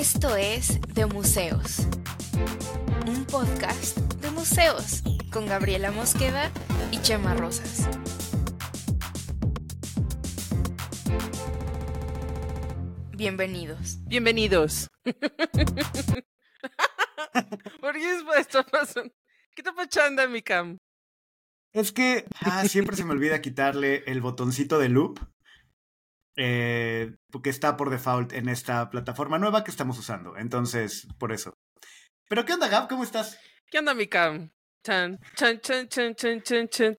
Esto es De Museos, un podcast de museos con Gabriela Mosqueda y Chema Rosas. Bienvenidos. Bienvenidos. ¿Por qué es esto pasando? ¿Qué está pasando, mi cam? Es que ah, siempre se me olvida quitarle el botoncito de loop. Eh, porque está por default en esta plataforma nueva que estamos usando. Entonces, por eso. Pero, ¿qué onda, Gab? ¿Cómo estás? ¿Qué onda, mi cam? Chan, chan, chan, chan, chan, chan, chan.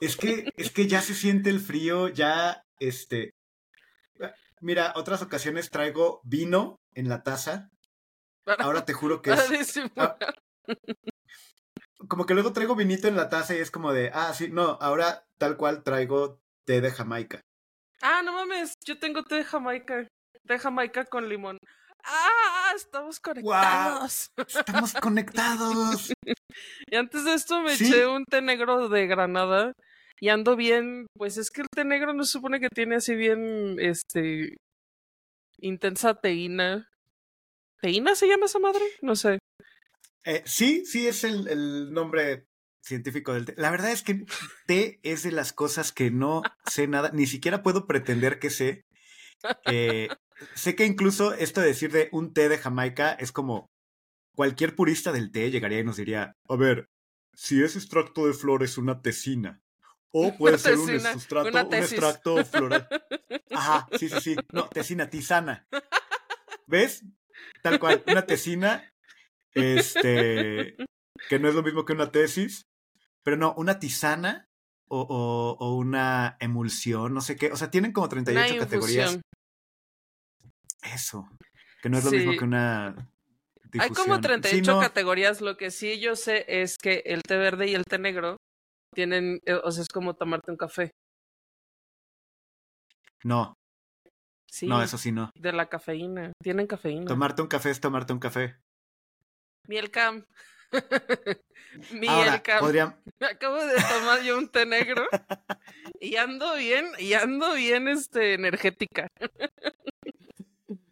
Es que, es que ya se siente el frío, ya, este... Mira, otras ocasiones traigo vino en la taza. Ahora te juro que es... disimular. Como que luego traigo vinito en la taza y es como de, ah, sí, no, ahora tal cual traigo té de Jamaica. Ah, no mames, yo tengo té de Jamaica. Té de Jamaica con limón. Ah, estamos conectados. Estamos conectados. Y antes de esto me Sí. eché un té negro de Granada y ando bien, pues es que el té negro no se supone que tiene así bien, este, intensa teína. ¿Teína se llama esa madre? No sé. Eh, sí, sí es el, el nombre científico del té. La verdad es que té es de las cosas que no sé nada, ni siquiera puedo pretender que sé. Eh, sé que incluso esto de decir de un té de Jamaica es como cualquier purista del té llegaría y nos diría, a ver, si es extracto de flores, una tesina. O puede ser un sustrato, un extracto floral. Ajá, sí, sí, sí. No, tesina, tisana. ¿Ves? Tal cual, una tesina, este, que no es lo mismo que una tesis, pero no, una tisana o, o, o una emulsión, no sé qué. O sea, tienen como 38 Una categorías. Eso, que no es lo mismo que una Hay como difusión. 38 Sí, no, categorías. Lo que sí yo sé es que el té verde y el té negro tienen, eh, o sea, es como tomarte un café. no, Sí, no, eso sí no. de la cafeína. Tienen cafeína. Tomarte un café es tomarte un café. Miel cam. Ahora, cam. podrían, Acabo de tomar yo un té negro y ando bien, y ando bien este energética.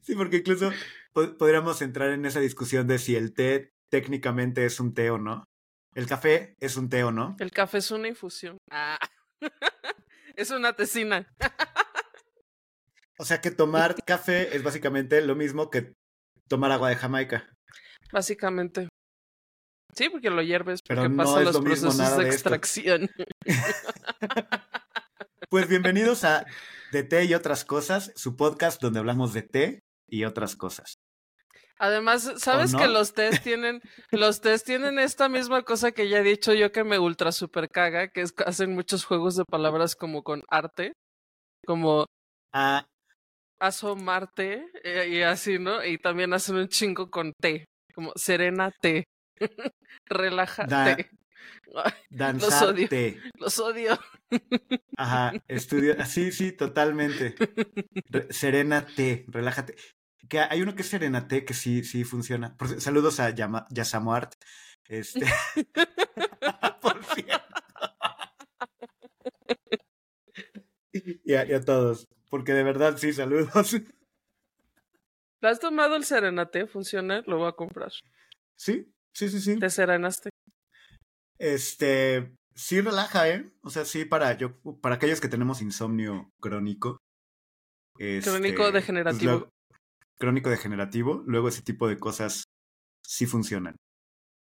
Sí, porque incluso po- podríamos entrar en esa discusión de si el té técnicamente es un té o no. El café es un té o no. El café es una infusión. Ah. es una tesina. O sea que tomar café es básicamente lo mismo que tomar agua de Jamaica. Básicamente. Sí, porque lo hierves, Pero porque no pasan los lo procesos de extracción. Pues bienvenidos a De Té y otras cosas, su podcast donde hablamos de té y otras cosas. Además, ¿sabes no? que los test tienen, los test tienen esta misma cosa que ya he dicho yo que me ultra super caga, que es hacen muchos juegos de palabras como con arte, como Ah, asomarte eh, y así, ¿no? Y también hacen un chingo con té, como serena té, relájate. Ay, danzar odio. los odio. Ajá, estudio. ah, Sí, sí, totalmente. Re- Serena té, relájate. Que hay uno que es Serena té que sí, sí funciona. Por saludos a Yama-. Este. Por cierto. Y a, y a todos. Porque de verdad sí, saludos. ¿Te has tomado el serenate? ¿Funciona? Lo voy a comprar. Sí, sí, sí, sí. ¿Te serenaste? Este. Sí relaja, ¿eh? O sea, sí, para yo, para aquellos que tenemos insomnio crónico. Crónico este, degenerativo. pues luego- crónico degenerativo, luego ese tipo de cosas sí funcionan.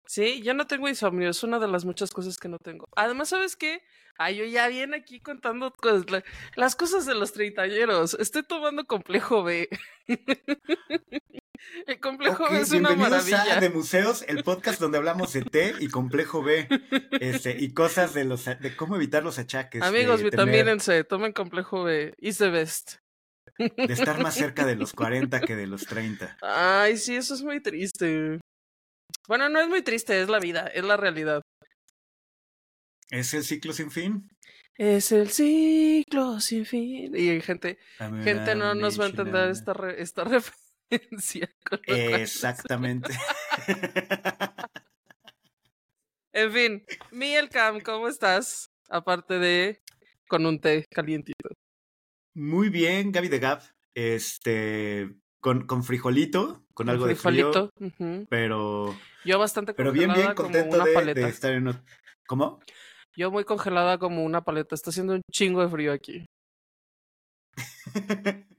Sí, yo no tengo insomnio, es una de las muchas cosas que no tengo. Además, ¿sabes qué? Ay, yo ya viene aquí contando cosas, la- las cosas de los treintañeros. Estoy tomando complejo B. El complejo B es una maravilla. a De Museos, el podcast donde hablamos de té y complejo B. Este, y cosas de los de cómo evitar los achaques. Amigos, vitamínense, tomen complejo B. Is the best. de estar más cerca de los 40 que de los 30. Ay, sí, eso es muy triste. Bueno, no es muy triste, es la vida, es la realidad. ¿Es el ciclo sin fin? Es el ciclo sin fin. Y gente, gente no nos va a entender esta, re- esta referencia. con lo cual- Exactamente. En fin, Miguel Cam, ¿cómo estás? Aparte de con un té calientito. Muy bien, Gaby de Gab. este, con, con frijolito, con algo de frijolito. frío, ujú. pero, Yo bastante pero bien, como una de, paleta. de estar en... ot- ¿Cómo? Yo muy congelada como una paleta. Está haciendo un chingo de frío aquí.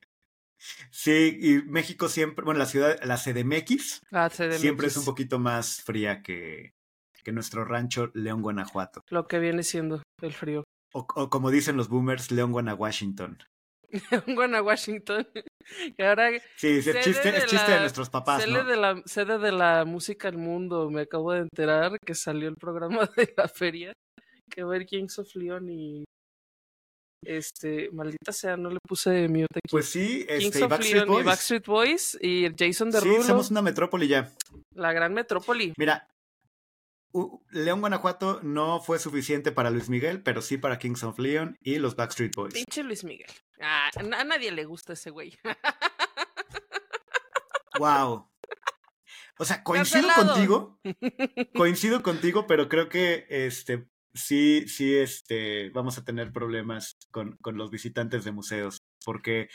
sí, y México siempre, bueno, la ciudad, la CDMX, CDMX. siempre es un poquito más fría que, que nuestro rancho León, Guanajuato. Lo que viene siendo el frío. O, o como dicen los boomers, León, Guanajuato. A Washington. Ahora Sí, es chiste, de es chiste de nuestros papás, sede, ¿no? de la, sede de la música del mundo. Me acabo de enterar que salió el programa de la feria. Que ver Kings of Leon y. Este, maldita sea, no le puse mute aquí. Pues sí, Kings este, y of Backstreet Leon y Boys. Backstreet Boys y Jason Sí, Derulo, somos una metrópoli ya. la gran metrópoli. Mira, León, Guanajuato no fue suficiente para Luis Miguel, pero sí para Kings of Leon y los Backstreet Boys. Pinche Luis Miguel. Ah, a a nadie le gusta ese güey. Wow. O sea, coincido Cancelado. contigo, coincido contigo, pero creo que este sí, sí, este, vamos a tener problemas con, con los visitantes de museos, porque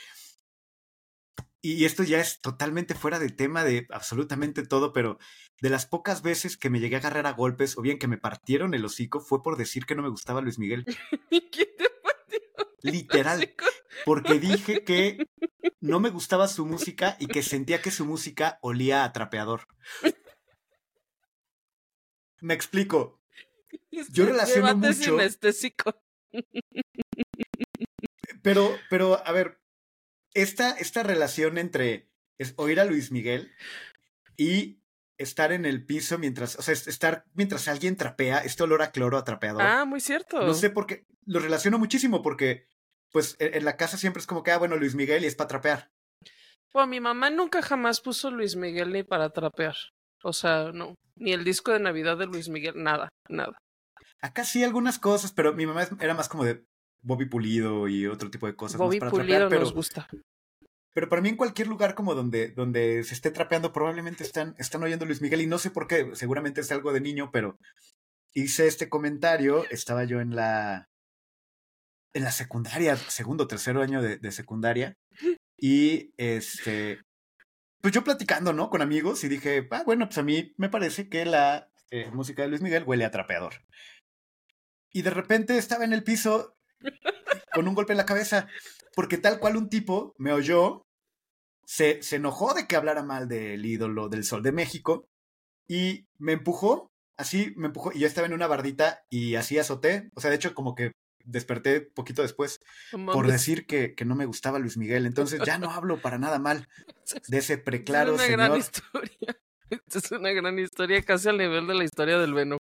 y esto ya es totalmente fuera de tema de absolutamente todo, pero de las pocas veces que me llegué a agarrar a golpes o bien que me partieron el hocico fue por decir que no me gustaba Luis Miguel. ¿Quién te partió Literal, porque dije que no me gustaba su música y que sentía que su música olía a trapeador. Me explico. Yo relaciono mucho- sinestésico. Pero, pero, a ver, esta, esta relación entre es oír a Luis Miguel y estar en el piso mientras, o sea, es- estar mientras alguien trapea, este olor a cloro a trapeador. Ah, muy cierto. No sé por qué, lo relaciono muchísimo porque, pues, en, en la casa siempre es como que, ah, bueno, Luis Miguel y es para trapear. Bueno, mi mamá nunca jamás puso Luis Miguel ni para trapear. O sea, no. Ni el disco de Navidad de Luis Miguel, nada, nada. Acá sí algunas cosas, pero mi mamá era más como de Bobby Pulido y otro tipo de cosas. más Bobby para Pulido trapear, pero, nos gusta. pero para mí en cualquier lugar como donde, donde se esté trapeando probablemente están, están oyendo Luis Miguel y no sé por qué, seguramente es algo de niño, pero hice este comentario, estaba yo en la en la secundaria, segundo, tercero año de, de secundaria y este pues yo platicando, ¿no? Con amigos y dije, ah, bueno, pues a mí me parece que la eh, música de Luis Miguel huele a trapeador. Y de repente estaba en el piso con un golpe en la cabeza, porque tal cual un tipo me oyó, se, se enojó de que hablara mal del ídolo del Sol de México y me empujó, así me empujó, y yo estaba en una bardita y así azoté, o sea, de hecho como que desperté poquito después por decir que, que no me gustaba Luis Miguel, entonces ya no hablo para nada mal de ese preclaro es una gran señor. historia. Esta es una gran historia, casi al nivel de la historia del Venom.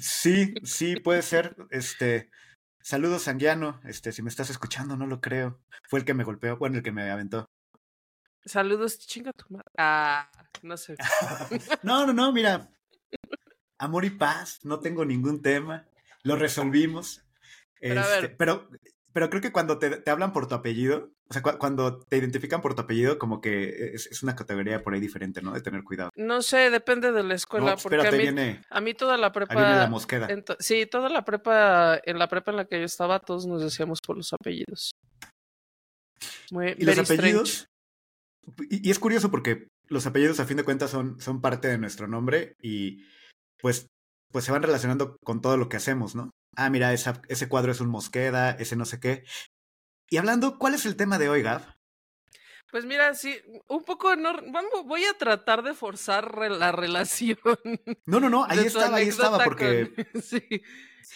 Sí, sí, puede ser. Este, saludos, Sanguiano. Este, si me estás escuchando, no lo creo. Fue el que me golpeó, bueno, el que me aventó. Saludos, chinga tu madre. Ah, no sé. No, no, no, mira. Amor y paz, no tengo ningún tema. Lo resolvimos. Pero a Este, ver. pero, pero creo que cuando te, te hablan por tu apellido, o sea, cu- cuando te identifican por tu apellido, como que es, es una categoría por ahí diferente, ¿no? De tener cuidado. No sé, depende de la escuela, No, porque a mí, viene, a mí toda la ahí viene prepa... la mosqueda. ento- sí, toda la prepa, en la prepa en la que yo estaba, todos nos decíamos por los apellidos. Muy, Y los apellidos. Y, y es curioso porque los apellidos, a fin de cuentas, son, son parte de nuestro nombre y pues, pues se van relacionando con todo lo que hacemos, ¿no? Ah, mira, esa, ese cuadro es un Mosqueda, ese no sé qué. Y hablando, ¿cuál es el tema de hoy, Gab? Pues mira, sí, un poco no, vamos, voy a tratar de forzar re- la relación. No, no, no, ahí estaba, ahí estaba, porque con- sí.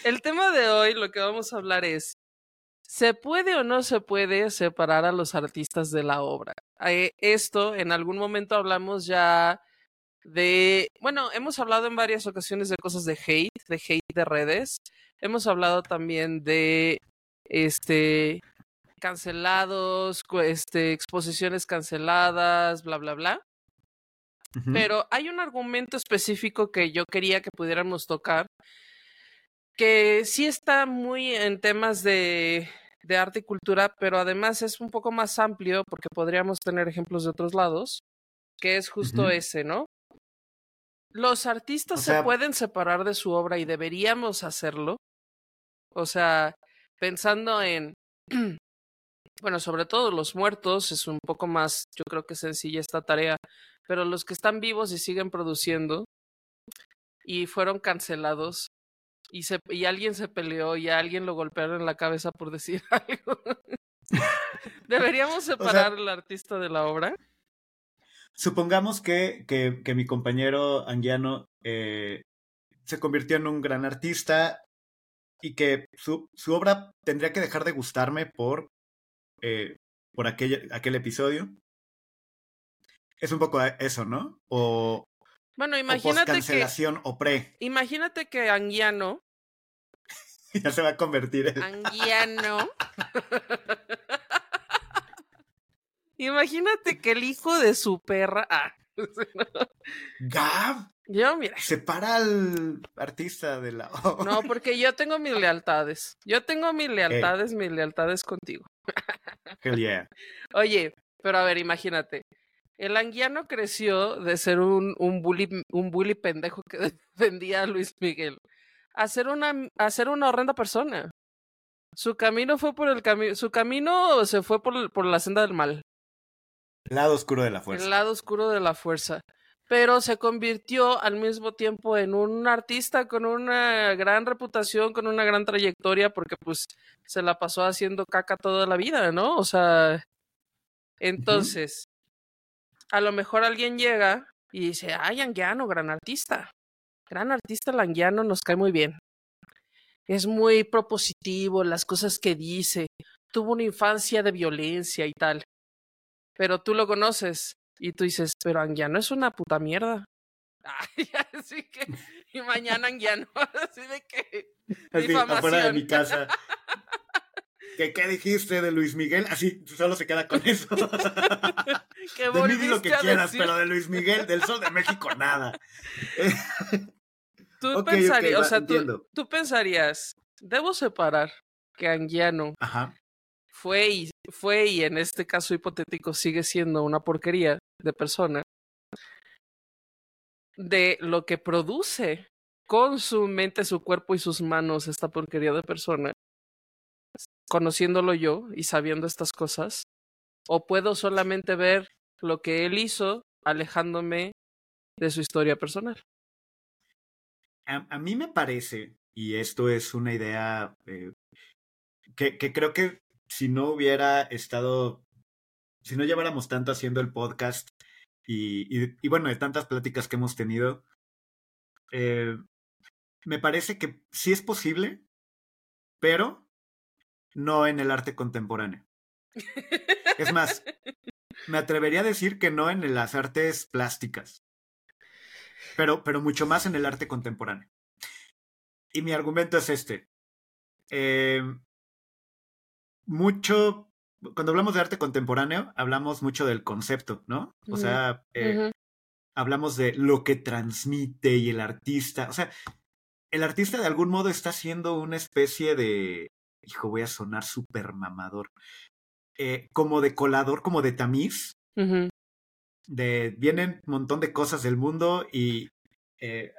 El tema de hoy, lo que vamos a hablar es, ¿se puede o no se puede separar a los artistas de la obra? Eh, Esto, en algún momento hablamos ya de, bueno, hemos hablado en varias ocasiones de cosas de hate, de hate de redes. Hemos hablado también de, este, cancelados, este, exposiciones canceladas, bla, bla, bla. Pero hay un argumento específico que yo quería que pudiéramos tocar, que sí está muy en temas de, de arte y cultura, pero además es un poco más amplio porque podríamos tener ejemplos de otros lados, que es justo ese, ¿no? Los artistas O se pueden separar de su obra y deberíamos hacerlo. O sea, pensando en bueno, sobre todo los muertos, es un poco más, yo creo que sencilla esta tarea, pero los que están vivos y siguen produciendo y fueron cancelados y, se, y alguien se peleó y a alguien lo golpearon en la cabeza por decir algo. ¿Deberíamos separar al artista de la obra? Supongamos que, que, que mi compañero Anguiano eh, se convirtió en un gran artista y que su, su obra tendría que dejar de gustarme por, eh, por aquel, aquel episodio. Es un poco eso, ¿no? O, bueno, imagínate o cancelación que, o pre. Imagínate que Anguiano ya se va a convertir en Anguiano. imagínate que el hijo de su perra. Ah. Gab. Yo, mira. Separa al artista de la. no, porque yo tengo mis lealtades. Yo tengo mis lealtades, mis lealtades contigo. Hell yeah. Oye, pero a ver, imagínate. El anguiano creció de ser un, un, bully, un bully pendejo que defendía a Luis Miguel a ser una, a ser una horrenda persona. Su camino fue por el camino, su camino se fue por, por la senda del mal. Lado oscuro de la fuerza. El lado oscuro de la fuerza. Pero se convirtió al mismo tiempo en un artista con una gran reputación, con una gran trayectoria, porque pues se la pasó haciendo caca toda la vida, ¿no? O sea, entonces, a lo mejor alguien llega y dice, ay, Anguiano, gran artista. Gran artista Languiano nos cae muy bien. Es muy propositivo, las cosas que dice. Tuvo una infancia de violencia y tal. Pero tú lo conoces y tú dices, pero Anguiano es una puta mierda. así que, y mañana Anguiano, así de que. Así, afuera de mi casa. ¿Qué, ¿Qué dijiste de Luis Miguel? Así solo se queda con eso. de mí lo que quieras, pero de Luis Miguel, del Sol de México, nada. Tú pensarías, o sea, tú, tú, pensarías, debo separar que Anguiano Ajá. fue y fue y en este caso hipotético sigue siendo una porquería de persona de lo que produce con su mente, su cuerpo y sus manos esta porquería de persona, conociéndolo yo y sabiendo estas cosas, o puedo solamente ver lo que él hizo alejándome de su historia personal. A, mí me parece, y esto es una idea eh, que creo que si no hubiera estado, si no lleváramos tanto haciendo el podcast y, bueno, de tantas pláticas que hemos tenido, eh, me parece que sí es posible, pero no en el arte contemporáneo. Es más, me atrevería a decir que no en las artes plásticas, pero, pero mucho más en el arte contemporáneo. Y mi argumento es este. Eh, mucho, cuando hablamos de arte contemporáneo, hablamos mucho del concepto, ¿no? O sea, eh, uh -huh. hablamos de lo que transmite y el artista. O sea, el artista de algún modo está haciendo una especie de, hijo, voy a sonar súper mamador, eh, como de colador, como de tamiz. Uh -huh. De, vienen un montón de cosas del mundo y eh,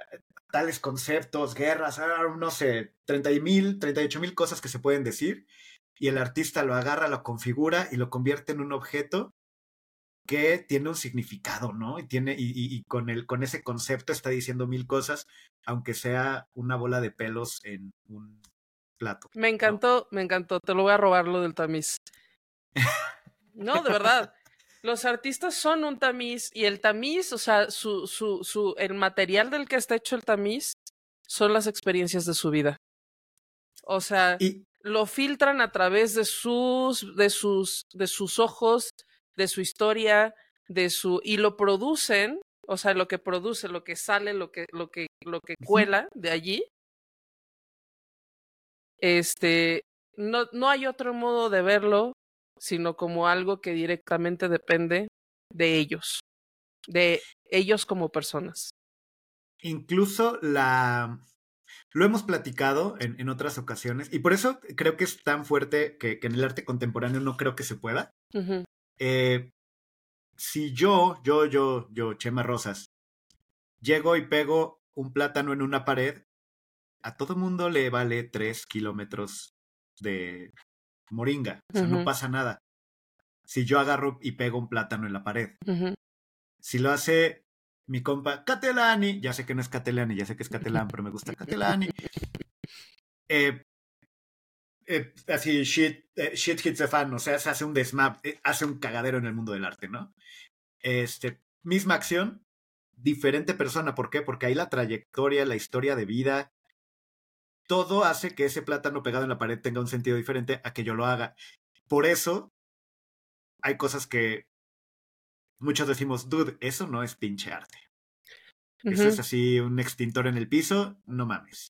tales conceptos, guerras, no sé, 30 mil, 38 mil cosas que se pueden decir y el artista lo agarra, lo configura y lo convierte en un objeto que tiene un significado, ¿no? Y tiene y, y, y con el con ese concepto está diciendo mil cosas, aunque sea una bola de pelos en un plato. Me encantó, ¿no? me encantó. Te lo voy a robar lo del tamiz. no, de verdad. Los artistas son un tamiz y el tamiz, o sea, su, su, su, el material del que está hecho el tamiz son las experiencias de su vida. O sea, y, lo filtran a través de sus, de sus, de sus ojos, de su historia, de su, y lo producen, o sea, lo que produce, lo que sale, lo que, lo que, lo que cuela de allí. Este, no, no hay otro modo de verlo, sino como algo que directamente depende de ellos, de ellos como personas. Incluso la, lo hemos platicado en, en, otras ocasiones y por eso creo que es tan fuerte que, que en el arte contemporáneo no creo que se pueda. Uh -huh. eh, si yo, yo, yo, yo, Chema Rosas, llego y pego un plátano en una pared, a todo mundo le vale tres kilómetros de moringa. O sea, uh -huh. no pasa nada. si yo agarro y pego un plátano en la pared. Si lo hace mi compa Catelani, ya sé que no es Catelani, ya sé que es Catalán, pero me gusta Catelani. Eh, eh, así, shit, eh, shit hits the fan, o sea, se hace un desmap, eh, hace un cagadero en el mundo del arte, ¿no? Este, misma acción, diferente persona, ¿por qué? Porque ahí la trayectoria, la historia de vida, todo hace que ese plátano pegado en la pared tenga un sentido diferente a que yo lo haga. Por eso, hay cosas que muchos decimos, dude, eso no es pinche arte. Eso es así, un extintor en el piso, no mames.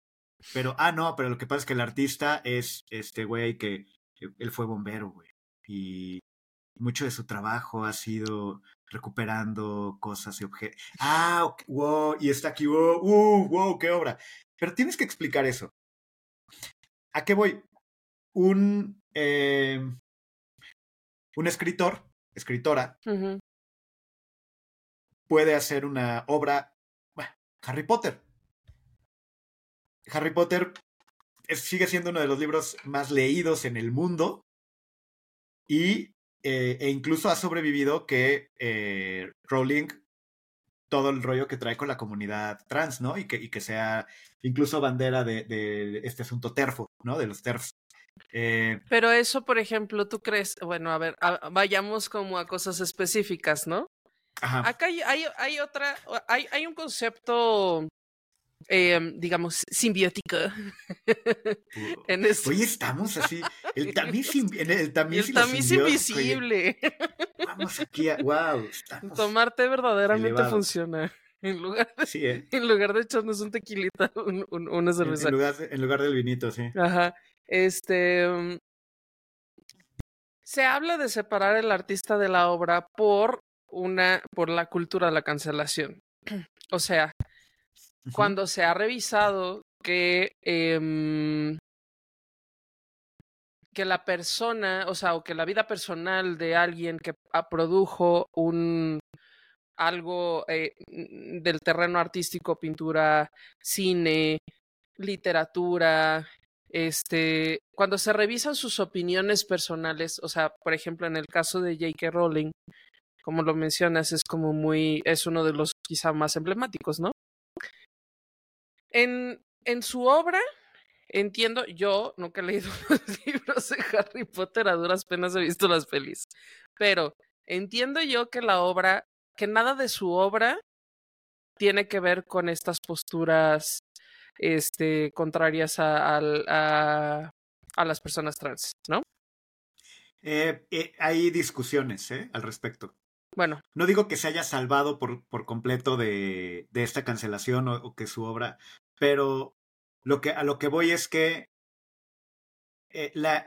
Pero, ah, no, pero lo que pasa es que el artista es este güey que, que él fue bombero, güey. Y mucho de su trabajo ha sido recuperando cosas y objetos. Ah, ok, wow, y está aquí, wow, uh, wow, qué obra. Pero tienes que explicar eso. ¿A qué voy? Un, eh, un escritor, escritora. Puede hacer una obra. Bueno, Harry Potter. Harry Potter sigue siendo uno de los libros más leídos en el mundo y eh, e incluso ha sobrevivido que eh, Rowling todo el rollo que trae con la comunidad trans, ¿no? Y que, y que sea incluso bandera de, este asunto terfo, ¿no? De los terfs. Eh, Pero eso, por ejemplo, tú crees, bueno, a ver, vayamos como a cosas específicas, ¿no? Ajá. Acá hay, hay, hay otra, hay, hay un concepto, em, digamos, simbiótico en. Hoy estamos así, el tamiz, en el tamiz, el tamiz oye, invisible. Vamos aquí a, wow, Tomarte verdaderamente elevados. funciona. En lugar, de, sí, ¿eh? en lugar de echarnos un tequilita, un- un- una En, cerveza. en lugar, de- en lugar del vinito, sí. Ajá. Este. mm, Se habla de separar el artista de la obra por una. por la cultura de la cancelación. O sea, cuando se ha revisado que. em, que la persona, o sea, o que la vida personal de alguien que ah, produjo un algo eh, del terreno artístico, pintura, cine, literatura, este, cuando se revisan sus opiniones personales, o sea, por ejemplo, en el caso de J.K. Rowling, como lo mencionas, es como muy, es uno de los quizá más emblemáticos, ¿no? En, en su obra, entiendo, yo nunca he leído los libros de Harry Potter, a duras penas he visto las pelis, pero entiendo yo que la obra, que nada de su obra tiene que ver con estas posturas este, contrarias a, a, a las personas trans, ¿no? Eh, eh, hay discusiones ¿eh? al respecto. Bueno, No digo que se haya salvado por, por completo de, de esta cancelación o, o que su obra, pero lo que, a lo que voy es que eh, la,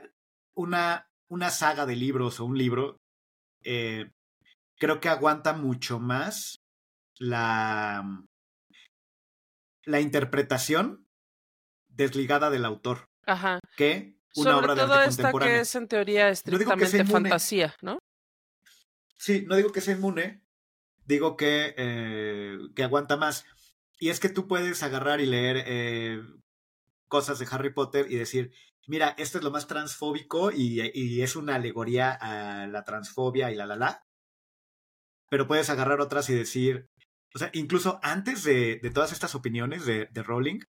una, una saga de libros o un libro eh, creo que aguanta mucho más la, la interpretación desligada del autor ajá. que una Sobre obra de todo arte esta contemporánea. que es en teoría estrictamente fantasía, ¿no? Sí, no digo que sea inmune, digo que, eh, que aguanta más. Y es que tú puedes agarrar y leer eh, cosas de Harry Potter y decir, mira, esto es lo más transfóbico y, y es una alegoría a la transfobia y la la la. Pero puedes agarrar otras y decir, o sea, incluso antes de, de todas estas opiniones de, de Rowling,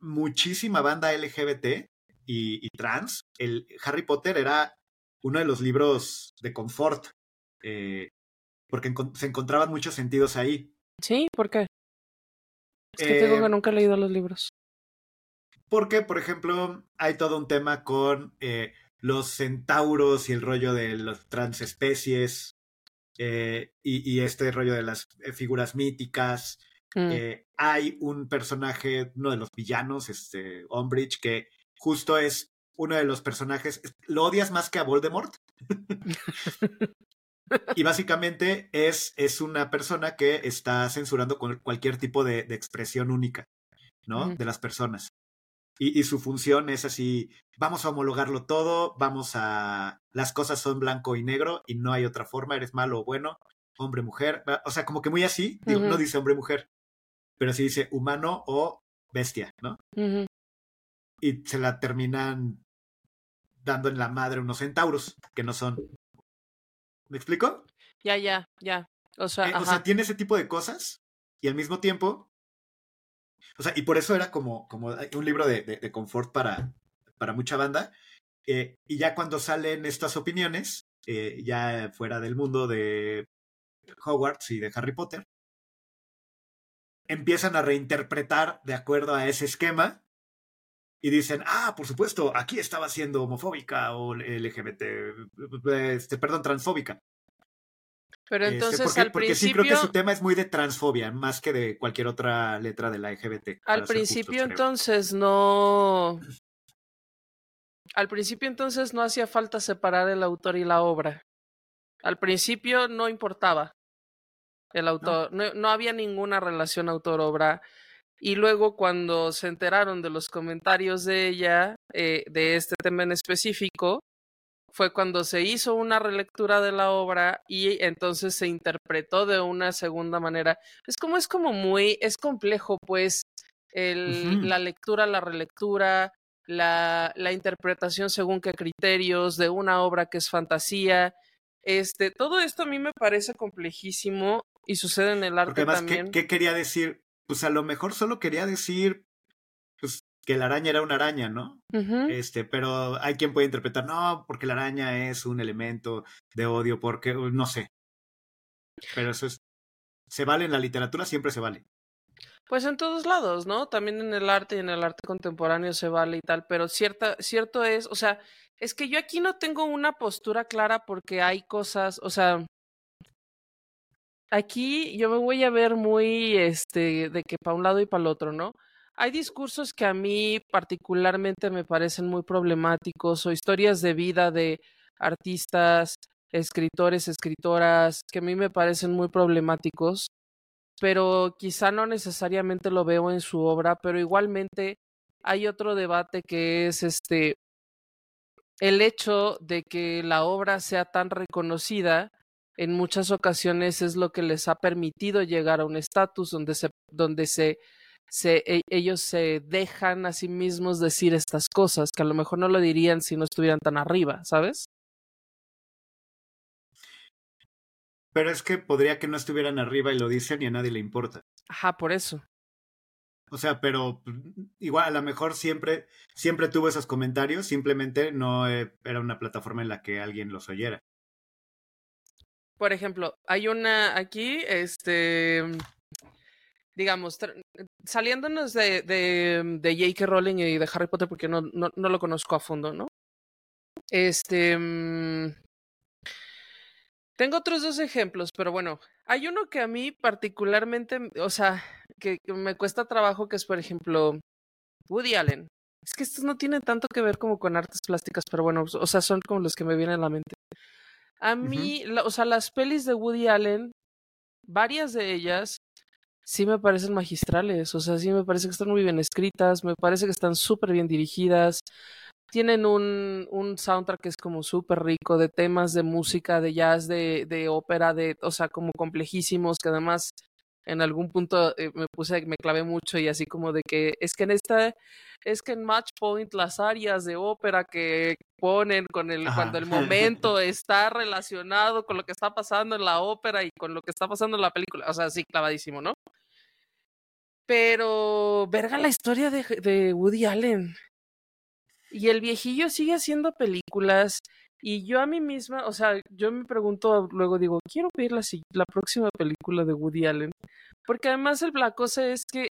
muchísima banda LGBT y, y trans, el Harry Potter era uno de los libros de confort, eh, porque encon- se encontraban muchos sentidos ahí. Sí, ¿por qué? Es que Eh, que nunca he leído los libros. Porque, por ejemplo, hay todo un tema con eh, los centauros y el rollo de las transespecies eh, y, y este rollo de las figuras míticas. Mm. Hay un personaje, uno de los villanos, este Umbridge, que justo es uno de los personajes. ¿Lo odias más que a Voldemort? y básicamente es, es una persona que está censurando cualquier tipo de, de expresión única, ¿no? De las personas. Y, y su función es así, vamos a homologarlo todo, vamos a... Las cosas son blanco y negro y no hay otra forma, eres malo o bueno, hombre, mujer, o sea, como que muy así, digo, no dice hombre, mujer, pero sí dice humano o bestia, ¿no? Y se la terminan dando en la madre unos centauros, que no son ¿Me explico? Ya, ya, ya. O sea, eh, o sea, tiene ese tipo de cosas y al mismo tiempo, o sea, y por eso era como, como un libro de, de, confort para, para mucha banda. Eh, y ya cuando salen estas opiniones, eh, ya fuera del mundo de Hogwarts y de Harry Potter, empiezan a reinterpretar de acuerdo a ese esquema y dicen, ah, por supuesto, aquí estaba siendo homofóbica o LGBT, este, perdón, transfóbica. Pero este, entonces porque, al porque principio... sí creo que su tema es muy de transfobia, más que de cualquier otra letra de la LGBT. Al principio entonces no... Al principio entonces no hacía falta separar el autor y la obra. Al principio no importaba el autor, no, no había ninguna relación autor-obra. Y luego cuando se enteraron de los comentarios de ella, eh, de este tema en específico, fue cuando se hizo una relectura de la obra y entonces se interpretó de una segunda manera. Es como, es como muy, es complejo, pues, el, la lectura, la relectura, la, la interpretación según qué criterios de una obra que es fantasía. Este, todo esto a mí me parece complejísimo y sucede en el arte Porque además, también. ¿qué, ¿qué, quería decir? Pues a lo mejor solo quería decir pues, que la araña era una araña, ¿no? Este, pero hay quien puede interpretar, no, porque la araña es un elemento de odio, porque, no sé. Pero eso es, se vale en la literatura, siempre se vale. Pues en todos lados, ¿no? También en el arte y en el arte contemporáneo se vale y tal, pero cierta, cierto es, o sea, es que yo aquí no tengo una postura clara porque hay cosas, o sea, aquí yo me voy a ver muy, este, de que para un lado y para el otro, ¿no? Hay discursos que a mí particularmente me parecen muy problemáticos o historias de vida de artistas, escritores, escritoras, que a mí me parecen muy problemáticos, pero quizá no necesariamente lo veo en su obra, pero igualmente hay otro debate que es este el hecho de que la obra sea tan reconocida en muchas ocasiones es lo que les ha permitido llegar a un estatus donde se, donde se, se e, ellos se dejan a sí mismos decir estas cosas, que a lo mejor no lo dirían si no estuvieran tan arriba, ¿sabes? Pero es que podría que no estuvieran arriba y lo dicen y a nadie le importa. Ajá, por eso. O sea, pero pues, igual a lo mejor siempre, siempre tuvo esos comentarios, simplemente no eh, era una plataforma en la que alguien los oyera. Por ejemplo, hay una aquí, este, digamos, saliéndonos de, de, de J.K. Rowling y de Harry Potter, porque no, no, no lo conozco a fondo, ¿no? Este, mm, tengo otros dos ejemplos, pero bueno, hay uno que a mí particularmente, o sea, que, que, me cuesta trabajo, que es, por ejemplo, Woody Allen. Es que estos no tienen tanto que ver como con artes plásticas, pero bueno, o sea, son como los que me vienen a la mente. A mí, uh -huh. o sea, las pelis de Woody Allen, varias de ellas, sí me parecen magistrales. O sea, sí me parece que están muy bien escritas, me parece que están súper bien dirigidas. Tienen un, un soundtrack que es como súper rico de temas de música, de jazz, de, de ópera, de, o sea, como complejísimos, que además en algún punto eh, me puse, me clavé mucho y así como de que es que en esta, es que en Match Point las áreas de ópera que ponen con el, Ajá. cuando el momento está relacionado con lo que está pasando en la ópera y con lo que está pasando en la película, o sea, sí, clavadísimo, ¿no? Pero, verga la historia de, de Woody Allen. Y el viejillo sigue haciendo películas y yo a mí misma, o sea, yo me pregunto, luego digo, quiero ver la, la próxima película de Woody Allen. Porque además el, la cosa es que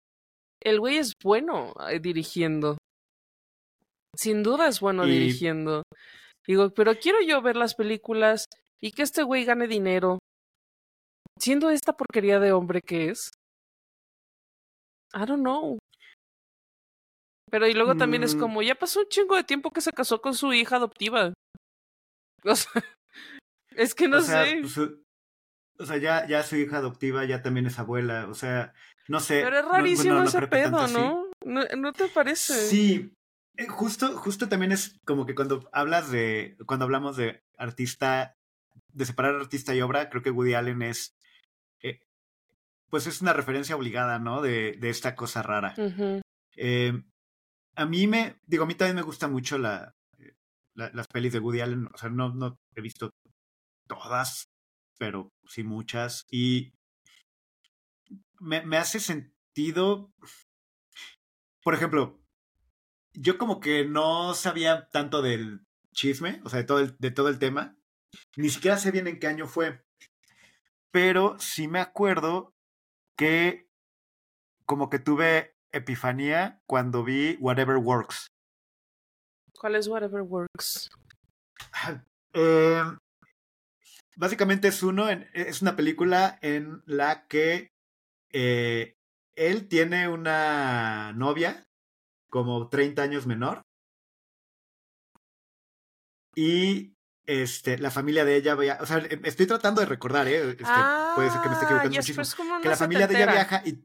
el güey es bueno eh, dirigiendo. Sin duda es bueno y... dirigiendo. Digo, pero quiero yo ver las películas y que este güey gane dinero. Siendo esta porquería de hombre que es. I don't know. Pero y luego también mm. es como, ya pasó un chingo de tiempo que se casó con su hija adoptiva. O sea, es que no o sea, sé. Pues, o sea, ya, ya su hija adoptiva ya también es abuela. O sea, no sé. Pero es rarísimo no, no, no ese pedo, ¿no? ¿no? ¿no? te parece? Sí. Eh, justo, justo también es como que cuando hablas de. Cuando hablamos de artista. De separar artista y obra, creo que Woody Allen es. Eh, pues es una referencia obligada, ¿no? De, de esta cosa rara. Uh -huh. eh, a mí me. Digo, a mí también me gusta mucho la, la, las pelis de Woody Allen, o sea, no, no he visto todas, pero sí muchas. Y me, me hace sentido, por ejemplo, yo como que no sabía tanto del chisme, o sea, de todo el, de todo el tema. Ni siquiera sé bien en qué año fue. Pero sí me acuerdo que como que tuve epifanía cuando vi Whatever Works. ¿Cuál es Whatever Works? Eh, básicamente es uno, en, es una película en la que eh, él tiene una novia como 30 años menor y este, la familia de ella vaya, o sea, em, estoy tratando de recordar, ¿eh? Este, ah, puede ser que me esté equivocando muchísimo. Que la familia de ella viaja y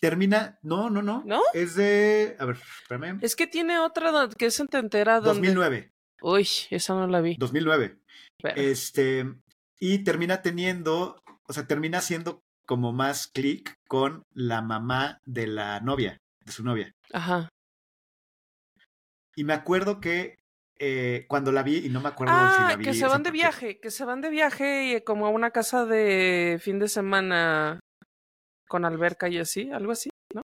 termina, no, no, no. ¿No? Es de, a ver, espérame. Es que tiene otra que es entera donde... 2009. Uy, esa no la vi. 2009. Este, y termina teniendo, o sea, termina siendo como más clic con la mamá de la novia, de su novia. Ajá. Y me acuerdo que eh, cuando la vi, y no me acuerdo ah, si la vi. que se van de viaje, que se van de viaje y como a una casa de fin de semana con alberca y así, algo así, ¿no?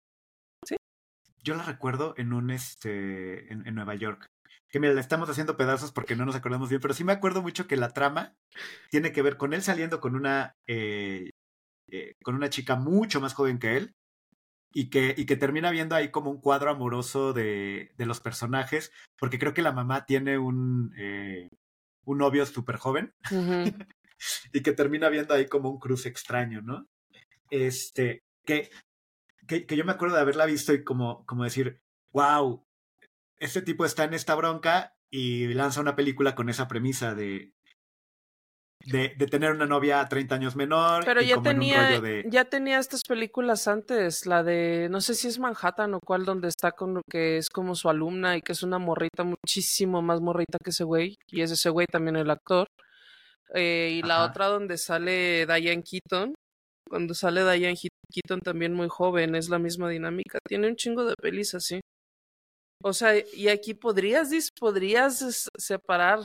¿Sí? Yo la recuerdo en un, este, en, en Nueva York. Que mira, la estamos haciendo pedazos porque no nos acordamos bien, pero sí me acuerdo mucho que la trama tiene que ver con él saliendo con una, eh, eh, con una chica mucho más joven que él, y que, y que termina viendo ahí como un cuadro amoroso de, de los personajes, porque creo que la mamá tiene un, eh, un novio súper joven y que termina viendo ahí como un cruce extraño, ¿no? Este, que, que, que, yo me acuerdo de haberla visto y como, como decir, wow, este tipo está en esta bronca y lanza una película con esa premisa de, de, de, tener una novia 30 años menor. Pero y ya como tenía, en un rollo de... ya tenía estas películas antes, la de, no sé si es Manhattan o cuál, donde está con que es como su alumna y que es una morrita muchísimo más morrita que ese güey, y es ese güey también el actor. Eh, y Ajá. la otra donde sale Diane Keaton, cuando sale Diane Keaton también muy joven, es la misma dinámica. Tiene un chingo de pelis así. O sea, y aquí podrías, podrías separar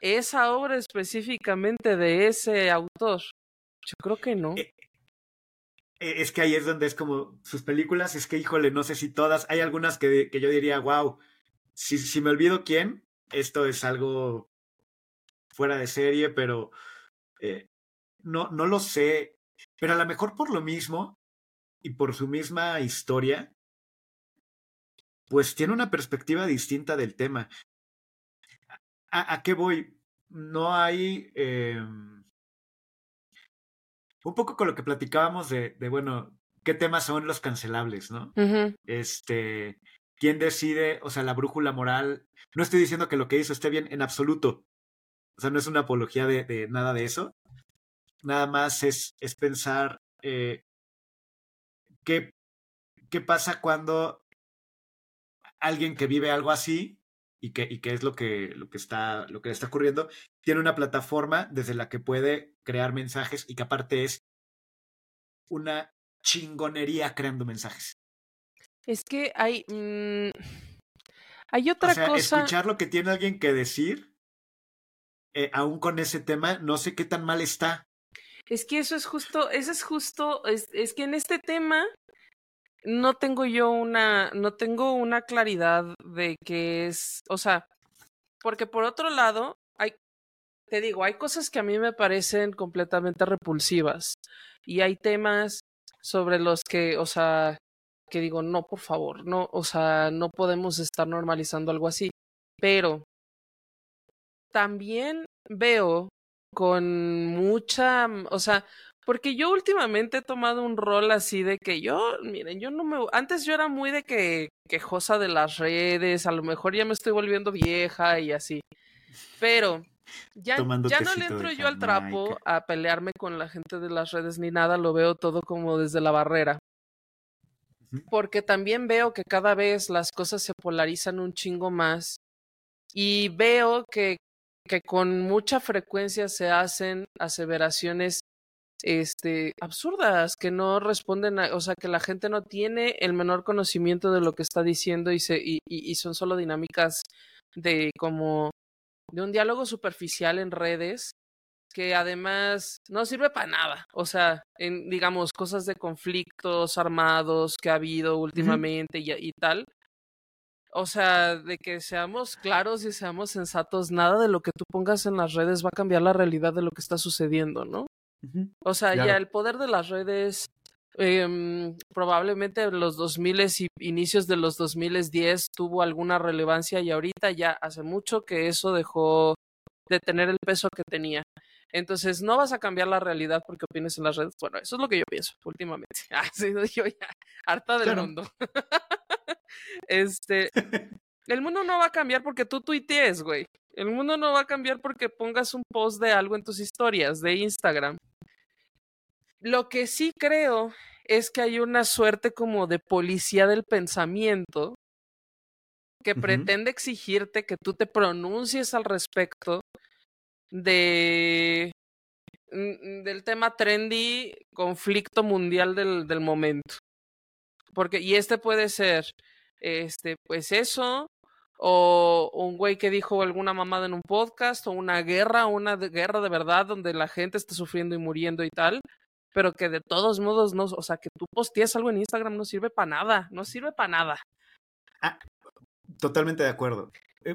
esa obra específicamente de ese autor? Yo creo que no. Eh, es que ahí es donde es como sus películas, es que híjole, no sé si todas, hay algunas que, que yo diría, wow, si, si me olvido quién, esto es algo fuera de serie, pero eh, no, no lo sé, pero a lo mejor por lo mismo y por su misma historia, pues tiene una perspectiva distinta del tema. ¿A, a qué voy? No hay... Eh, un poco con lo que platicábamos de, de, bueno, qué temas son los cancelables, ¿no? Uh -huh. Este, ¿quién decide? O sea, la brújula moral. No estoy diciendo que lo que hizo esté bien en absoluto. O sea, no es una apología de, de nada de eso. Nada más es, es pensar eh, qué, qué pasa cuando alguien que vive algo así y que, y que es lo que, lo, que está, lo que está ocurriendo, tiene una plataforma desde la que puede crear mensajes y que aparte es una chingonería creando mensajes. Es que hay. Mmm, hay otra o sea, cosa. Escuchar lo que tiene alguien que decir, eh, aún con ese tema, no sé qué tan mal está. Es que eso es justo, eso es justo, es, es que en este tema no tengo yo una, no tengo una claridad de que es, o sea, porque por otro lado, hay, te digo, hay cosas que a mí me parecen completamente repulsivas y hay temas sobre los que, o sea, que digo, no, por favor, no, o sea, no podemos estar normalizando algo así, pero también veo con mucha, o sea, porque yo últimamente he tomado un rol así de que yo, miren, yo no me... Antes yo era muy de que quejosa de las redes, a lo mejor ya me estoy volviendo vieja y así. Pero ya, ya no le entro yo al trapo a pelearme con la gente de las redes ni nada, lo veo todo como desde la barrera. Porque también veo que cada vez las cosas se polarizan un chingo más y veo que, que con mucha frecuencia se hacen aseveraciones este, absurdas, que no responden, a, o sea, que la gente no tiene el menor conocimiento de lo que está diciendo y, se, y, y, y son solo dinámicas de como de un diálogo superficial en redes que además no sirve para nada. O sea, en, digamos, cosas de conflictos armados que ha habido últimamente y, y, tal. O sea, de que seamos claros y seamos sensatos, nada de lo que tú pongas en las redes va a cambiar la realidad de lo que está sucediendo, ¿no? O sea, Claro. ya el poder de las redes em, probablemente en los 2000 y inicios de los 2010 tuvo alguna relevancia y ahorita ya hace mucho que eso dejó de tener el peso que tenía. Entonces, no vas a cambiar la realidad porque opines en las redes. Bueno, eso es lo que yo pienso últimamente. Ah, sí, yo ya, harta del Claro. mundo. Este, el mundo no va a cambiar porque tú tuitees, güey. El mundo no va a cambiar porque pongas un post de algo en tus historias de Instagram. Lo que sí creo es que hay una suerte como de policía del pensamiento que pretende exigirte que tú te pronuncies al respecto de mm, del tema trendy conflicto mundial del, del momento. Porque, y este puede ser, este, pues eso, o un güey que dijo alguna mamada en un podcast, o una guerra, una de- guerra de verdad donde la gente está sufriendo y muriendo y tal, pero que de todos modos no, o sea, que tú postees algo en Instagram no sirve para nada, no sirve para nada. Totalmente de acuerdo.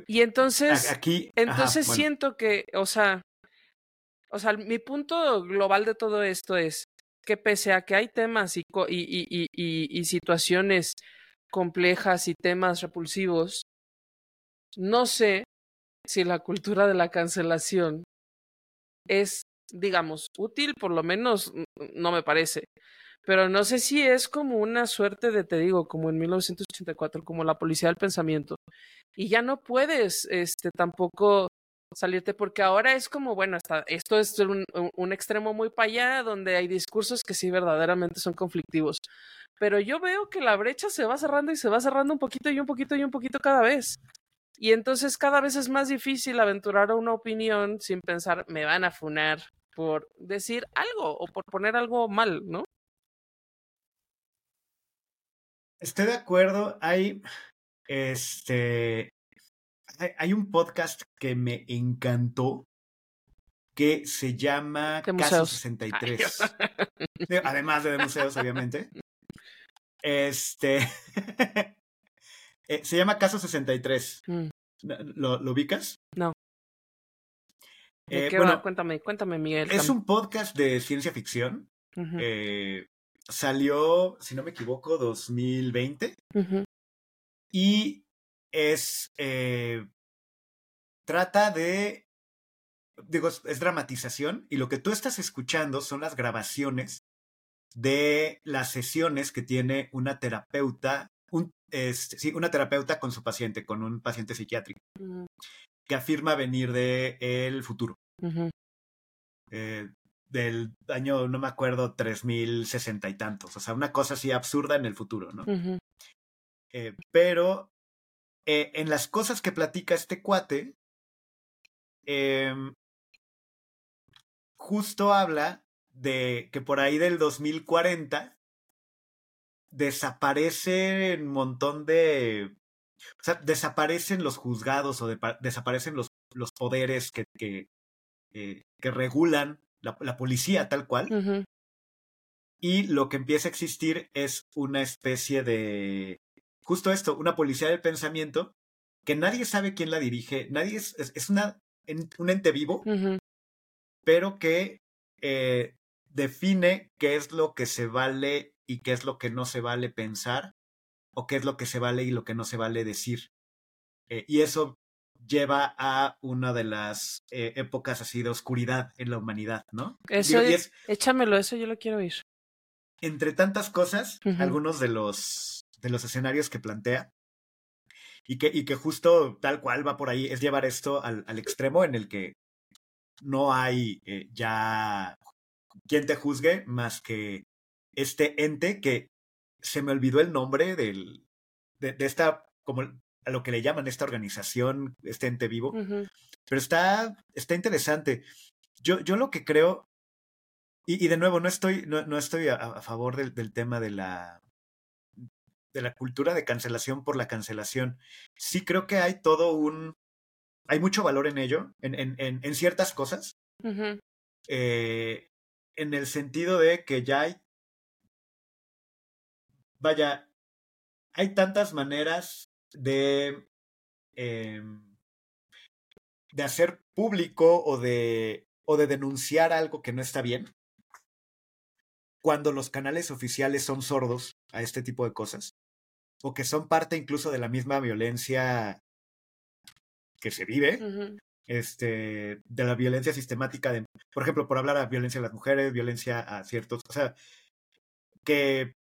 Y A- entonces, Aquí. ajá, entonces bueno. siento que, o sea, o sea, mi punto global de todo esto es que pese a que hay temas y, y, y, y, y- y situaciones complejas y temas repulsivos, no sé si la cultura de la cancelación es, digamos, útil, por lo menos no me parece. Pero no sé si es como una suerte de, te digo, como en 1984, como la policía del pensamiento. Y ya no puedes, este, tampoco salirte, porque ahora es como, bueno, hasta, esto es un- un extremo muy para allá, donde hay discursos que sí verdaderamente son conflictivos. Pero yo veo que la brecha se va cerrando y se va cerrando un poquito y un poquito y un poquito cada vez. Y entonces cada vez es más difícil aventurar una opinión sin pensar, me van a funar por decir algo o por poner algo mal, ¿no? Estoy de acuerdo. Hay. Este. Hay, hay un podcast que me encantó. Que se llama Caso museos. 63. Digo, Además de, de museos, obviamente. Este. eh, se llama Caso 63. Mm, ¿Lo, lo ubicas? No. ¿De Eh, qué bueno? Cuéntame, cuéntame, Miguel. es un podcast de ciencia ficción. Eh, salió, si no me equivoco, 2020. ujú, Y es. eh, trata de. Digo, es, es dramatización. Y lo que tú estás escuchando son las grabaciones de las sesiones que tiene una terapeuta. Un, este, sí, una terapeuta con su paciente, con un paciente psiquiátrico, ujú, que afirma venir del el futuro. eh, del año, no me acuerdo, 3060 y tantos. O sea, una cosa así absurda en el futuro, ¿no? Eh, pero eh, en las cosas que platica este cuate, em, justo habla de que por ahí del 2040 desaparecen un montón de... O sea, desaparecen los juzgados o de- desaparecen los, los poderes que, que, eh, que regulan la, la policía tal cual. Y lo que empieza a existir es una especie de... Justo esto, una policía del pensamiento que nadie sabe quién la dirige, nadie es, es, es una, en- un ente vivo, pero que eh, define qué es lo que se vale y qué es lo que no se vale pensar, o qué es lo que se vale y lo que no se vale decir. Eh, y eso lleva a una de las eh, épocas así de oscuridad en la humanidad, ¿no? Eso, Digo, es, échamelo, eso yo lo quiero oír. entre tantas cosas, algunos de los, de los escenarios que plantea, y que, y que justo tal cual va por ahí, es llevar esto al, al extremo en el que no hay eh, ya quien te juzgue más que este ente que se me olvidó el nombre del, de, de esta, como a lo que le llaman esta organización, este ente vivo, pero está, está interesante. Yo, yo lo que creo, y, y de nuevo, no estoy, no, no estoy a, a favor del, del tema de la, de la cultura de cancelación por la cancelación. Sí creo que hay todo un... Hay mucho valor en ello, en, en, en, en ciertas cosas, eh, en el sentido de que ya hay, vaya, hay tantas maneras de, em, de hacer público o de, o de denunciar algo que no está bien. Cuando los canales oficiales son sordos a este tipo de cosas o que son parte incluso de la misma violencia que se vive, este, de la violencia sistemática, de, por ejemplo, por hablar a violencia a las mujeres, violencia a ciertos, o sea, que,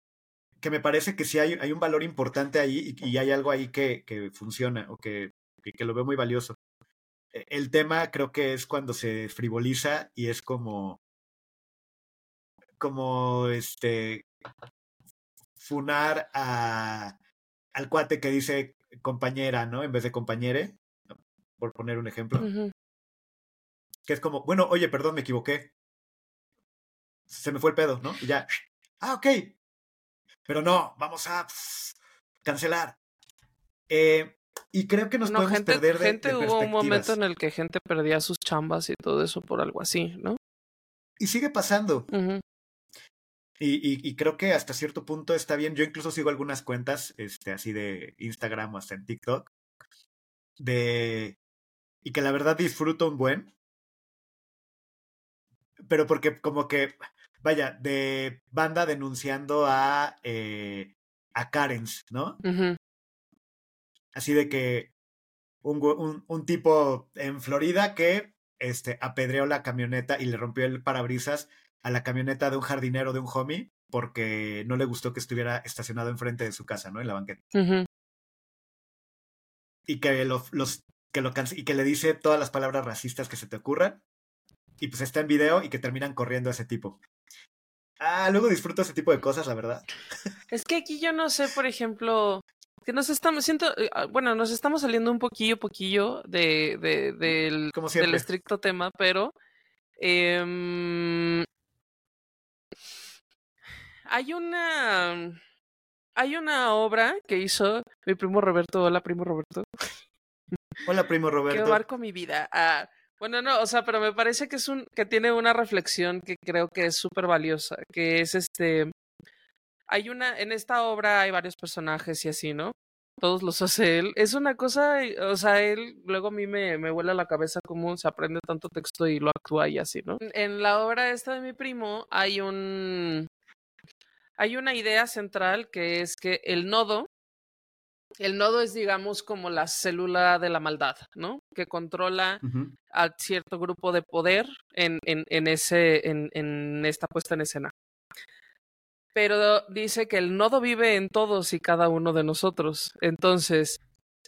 que me parece que sí hay, hay un valor importante ahí y, hay algo ahí que, que funciona o que, que, lo veo muy valioso. E, el tema creo que es cuando se frivoliza y es como, como este, funar a, al cuate que dice compañera, ¿no? En vez de compañere, por poner un ejemplo. Que es como, bueno, oye, perdón, me equivoqué. Se me fue el pedo, ¿no? Y ya, ah, ok. Pero no, vamos a cancelar. Eh, y creo que nos podemos gente, perder de, gente de hubo un momento en el que gente perdía sus chambas y todo eso por algo así, ¿no? Y sigue pasando. Y, y, y, creo que hasta cierto punto está bien. Yo incluso sigo algunas cuentas, este, así de Instagram o hasta en TikTok, de y que la verdad disfruto un buen. Pero porque como que, vaya, de banda denunciando a, eh, a Karens, ¿no? Así de que un, un, un, tipo en Florida que este, apedreó la camioneta y le rompió el parabrisas a la camioneta de un jardinero de un homie porque no le gustó que estuviera estacionado enfrente de su casa, ¿no? En la banqueta. Y que los, los que lo y que le dice todas las palabras racistas que se te ocurran. Y pues está en video y que terminan corriendo a ese tipo. Ah, luego disfruto ese tipo de cosas, la verdad. Es que aquí yo no sé, por ejemplo, que nos estamos, siento, eh, ah, bueno, nos estamos saliendo un poquillo, poquillo de, de del, del estricto tema, pero eh, hay una hay una obra que hizo mi primo Roberto, hola primo Roberto. Hola primo Roberto. Que marco mi vida. Ah, bueno, no, o sea, pero me parece que es un que tiene una reflexión que creo que es súper valiosa, que es este hay una en esta obra hay varios personajes y así, ¿no? Todos los hace él. Es una cosa, o sea, él luego a mí me, me vuela la cabeza cómo se aprende tanto texto y lo actúa y así, ¿no? En la obra esta de mi primo hay un hay una idea central que es que el nodo, el nodo es, digamos, como la célula de la maldad, ¿no? Que controla a cierto grupo de poder en, en, en ese, en, en esta puesta en escena. Pero dice que el nodo vive en todos y cada uno de nosotros. Entonces,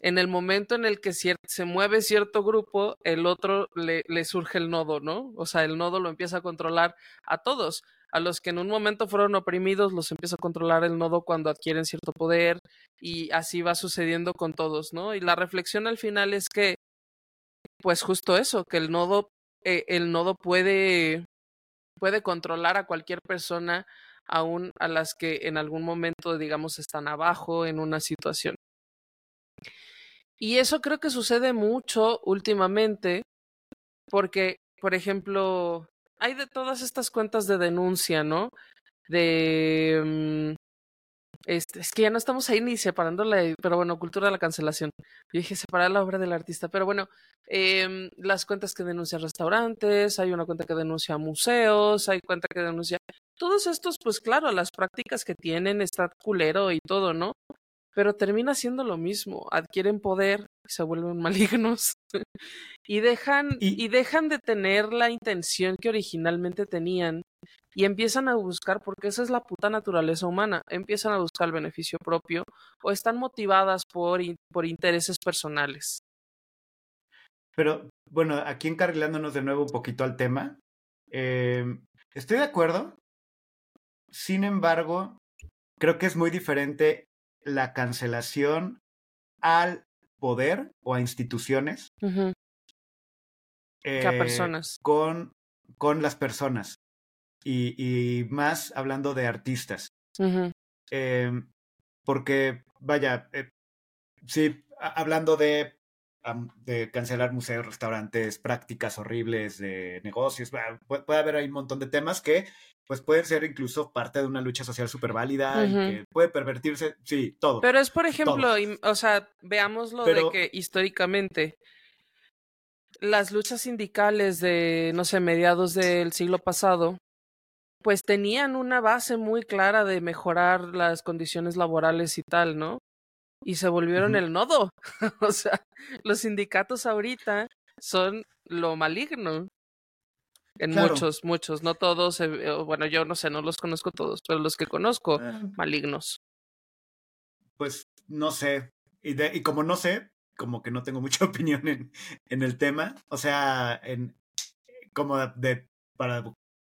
en el momento en el que se mueve cierto grupo, el otro le, le, surge el nodo, ¿no? O sea, el nodo lo empieza a controlar a todos a los que en un momento fueron oprimidos los empieza a controlar el nodo cuando adquieren cierto poder y así va sucediendo con todos, ¿no? Y la reflexión al final es que, pues justo eso, que el nodo, eh, el nodo puede, puede controlar a cualquier persona, aún a las que en algún momento, digamos, están abajo en una situación. Y eso creo que sucede mucho últimamente, porque, por ejemplo, hay de todas estas cuentas de denuncia, ¿no? De... Mm, este, es que ya no estamos ahí ni separándola, pero bueno, cultura de la cancelación. Yo dije separar la obra del artista, pero bueno, eh, las cuentas que denuncian restaurantes, hay una cuenta que denuncia museos, hay cuenta que denuncia... Todos estos, pues claro, las prácticas que tienen, está culero y todo, ¿no? pero termina siendo lo mismo, adquieren poder se vuelven malignos y dejan y... y... dejan de tener la intención que originalmente tenían y empiezan a buscar porque esa es la puta naturaleza humana, empiezan a buscar el beneficio propio o están motivadas por, por intereses personales. Pero bueno, aquí encarrilándonos de nuevo un poquito al tema, eh, estoy de acuerdo, sin embargo, creo que es muy diferente la cancelación al poder o a instituciones. Uh -huh. eh, a personas. Con, con las personas. Y, y, más hablando de artistas. Uh -huh. eh, porque, vaya, eh, sí, hablando de de cancelar museos, restaurantes, prácticas horribles de negocios. Puede, haber ahí un montón de temas que pues pueden ser incluso parte de una lucha social súper válida y que puede pervertirse, sí, todo. Pero es, por ejemplo, o sea, veamos lo de que históricamente las luchas sindicales de, no sé, mediados del siglo pasado, pues tenían una base muy clara de mejorar las condiciones laborales y tal, ¿no? Y se volvieron el nodo. o sea, los sindicatos ahorita son lo maligno. En muchos, muchos, no todos, eh, bueno, yo no sé, no los conozco todos, pero los que conozco, ah. malignos. Pues no sé, y, de, y como no sé, como que no tengo mucha opinión en, en el tema, o sea, en como de, para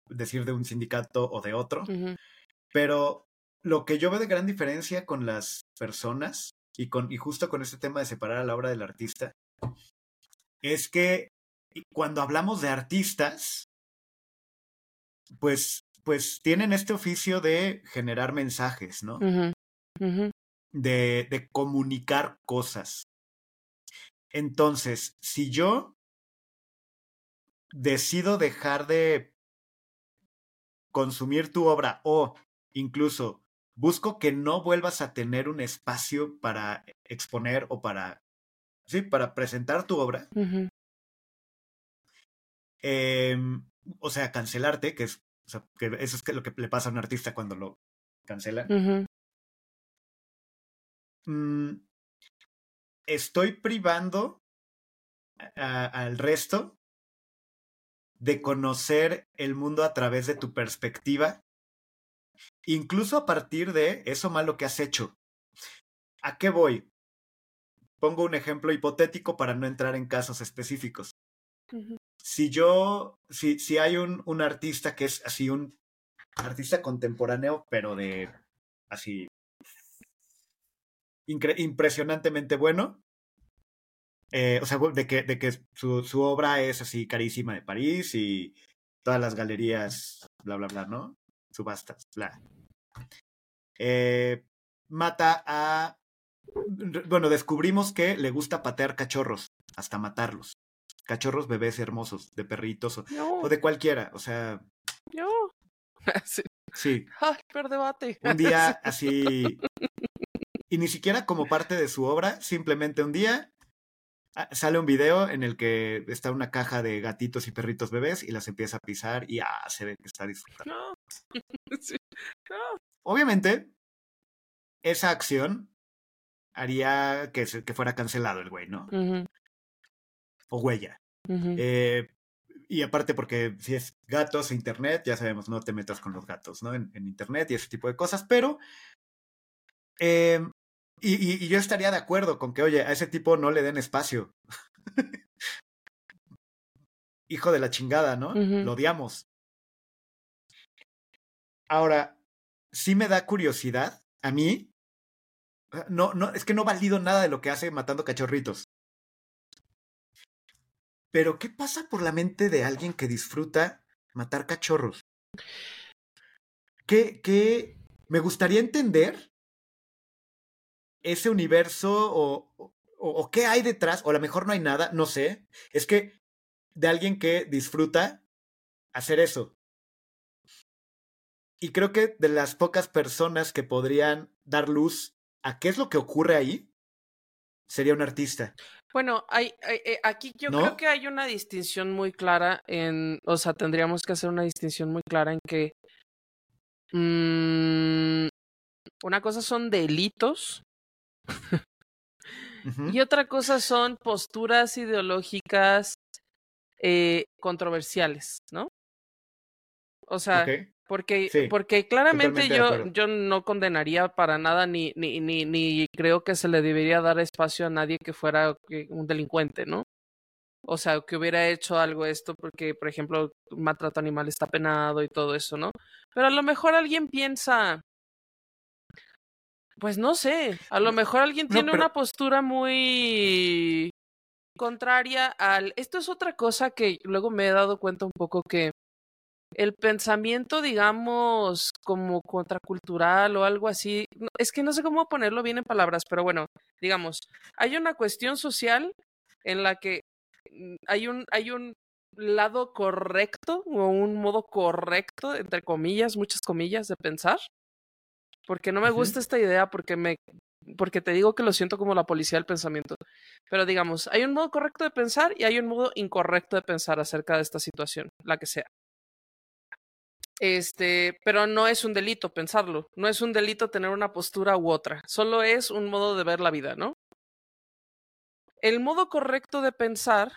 decir de un sindicato o de otro, pero lo que yo veo de gran diferencia con las personas y, con, y justo con este tema de separar a la obra del artista, es que cuando hablamos de artistas, pues, pues tienen este oficio de generar mensajes, ¿no? De, de comunicar cosas. Entonces, si yo decido dejar de consumir tu obra o incluso busco que no vuelvas a tener un espacio para exponer o para, sí, para presentar tu obra. Em, o sea, cancelarte, que es, o sea, que eso es lo que le pasa a un artista cuando lo cancelan. Mm, estoy privando al resto de conocer el mundo a través de tu perspectiva, incluso a partir de eso malo que has hecho. ¿A qué voy? Pongo un ejemplo hipotético para no entrar en casos específicos. Si yo, si, si hay un, un artista que es así un artista contemporáneo, pero de así impresionantemente bueno, eh, o sea, de que, de que su, su, obra es así carísima de París y todas las galerías, bla, bla, bla, ¿no? Subastas, bla. Eh, mata a... Bueno, descubrimos que le gusta patear cachorros, hasta matarlos. Cachorros bebés hermosos, de perritos o, o de cualquiera, o sea... Yo. sí. Sí. Ay, per debate. Un día así... Y ni siquiera como parte de su obra, simplemente un día sale un video en el que está una caja de gatitos y perritos bebés y las empieza a pisar y ah, se ve que está disfrutando. No. Obviamente, esa acción haría que, que fuera cancelado el güey, ¿no? O huella. eh, y aparte porque si es gatos e internet, ya sabemos, no te metas con los gatos, ¿no? En, en internet y ese tipo de cosas, pero eh, y, yo estaría de acuerdo con que, oye, a ese tipo no le den espacio. Hijo de la chingada, ¿no? Lo odiamos. Ahora, sí me da curiosidad, a mí, no, no, es que no valido nada de lo que hace matando cachorritos. Pero, ¿qué pasa por la mente de alguien que disfruta matar cachorros? ¿Qué, qué? Me gustaría entender ese universo o, o, qué hay detrás, o a lo mejor no hay nada, no sé, es que de alguien que disfruta hacer eso. Y creo que de las pocas personas que podrían dar luz a qué es lo que ocurre ahí, sería un artista. Bueno, hay, eh, aquí yo creo que hay una distinción muy clara en, o sea, tendríamos que hacer una distinción muy clara en que mm, una cosa son delitos y otra cosa son posturas ideológicas eh, controversiales, ¿no? O sea, porque, porque claramente yo, yo no condenaría para nada ni, ni, ni, ni creo que se le debería dar espacio a nadie que fuera un delincuente, ¿no? O sea, que hubiera hecho algo esto porque, por ejemplo, maltrato animal está penado y todo eso, ¿no? Pero a lo mejor alguien piensa, pues no sé, a lo mejor alguien tiene una postura muy contraria al... Esto es otra cosa que luego me he dado cuenta un poco que el pensamiento, digamos, como contracultural o algo así, es que no sé cómo ponerlo bien en palabras, pero bueno, digamos, hay una cuestión social en la que mm, hay un, hay un lado correcto o un modo correcto, entre comillas, muchas comillas, de pensar. Porque no me gusta esta idea, porque me porque te digo que lo siento como la policía del pensamiento. Pero digamos, hay un modo correcto de pensar y hay un modo incorrecto de pensar acerca de esta situación, la que sea. Este, pero no es un delito pensarlo, no es un delito tener una postura u otra, solo es un modo de ver la vida, ¿no? El modo correcto de pensar,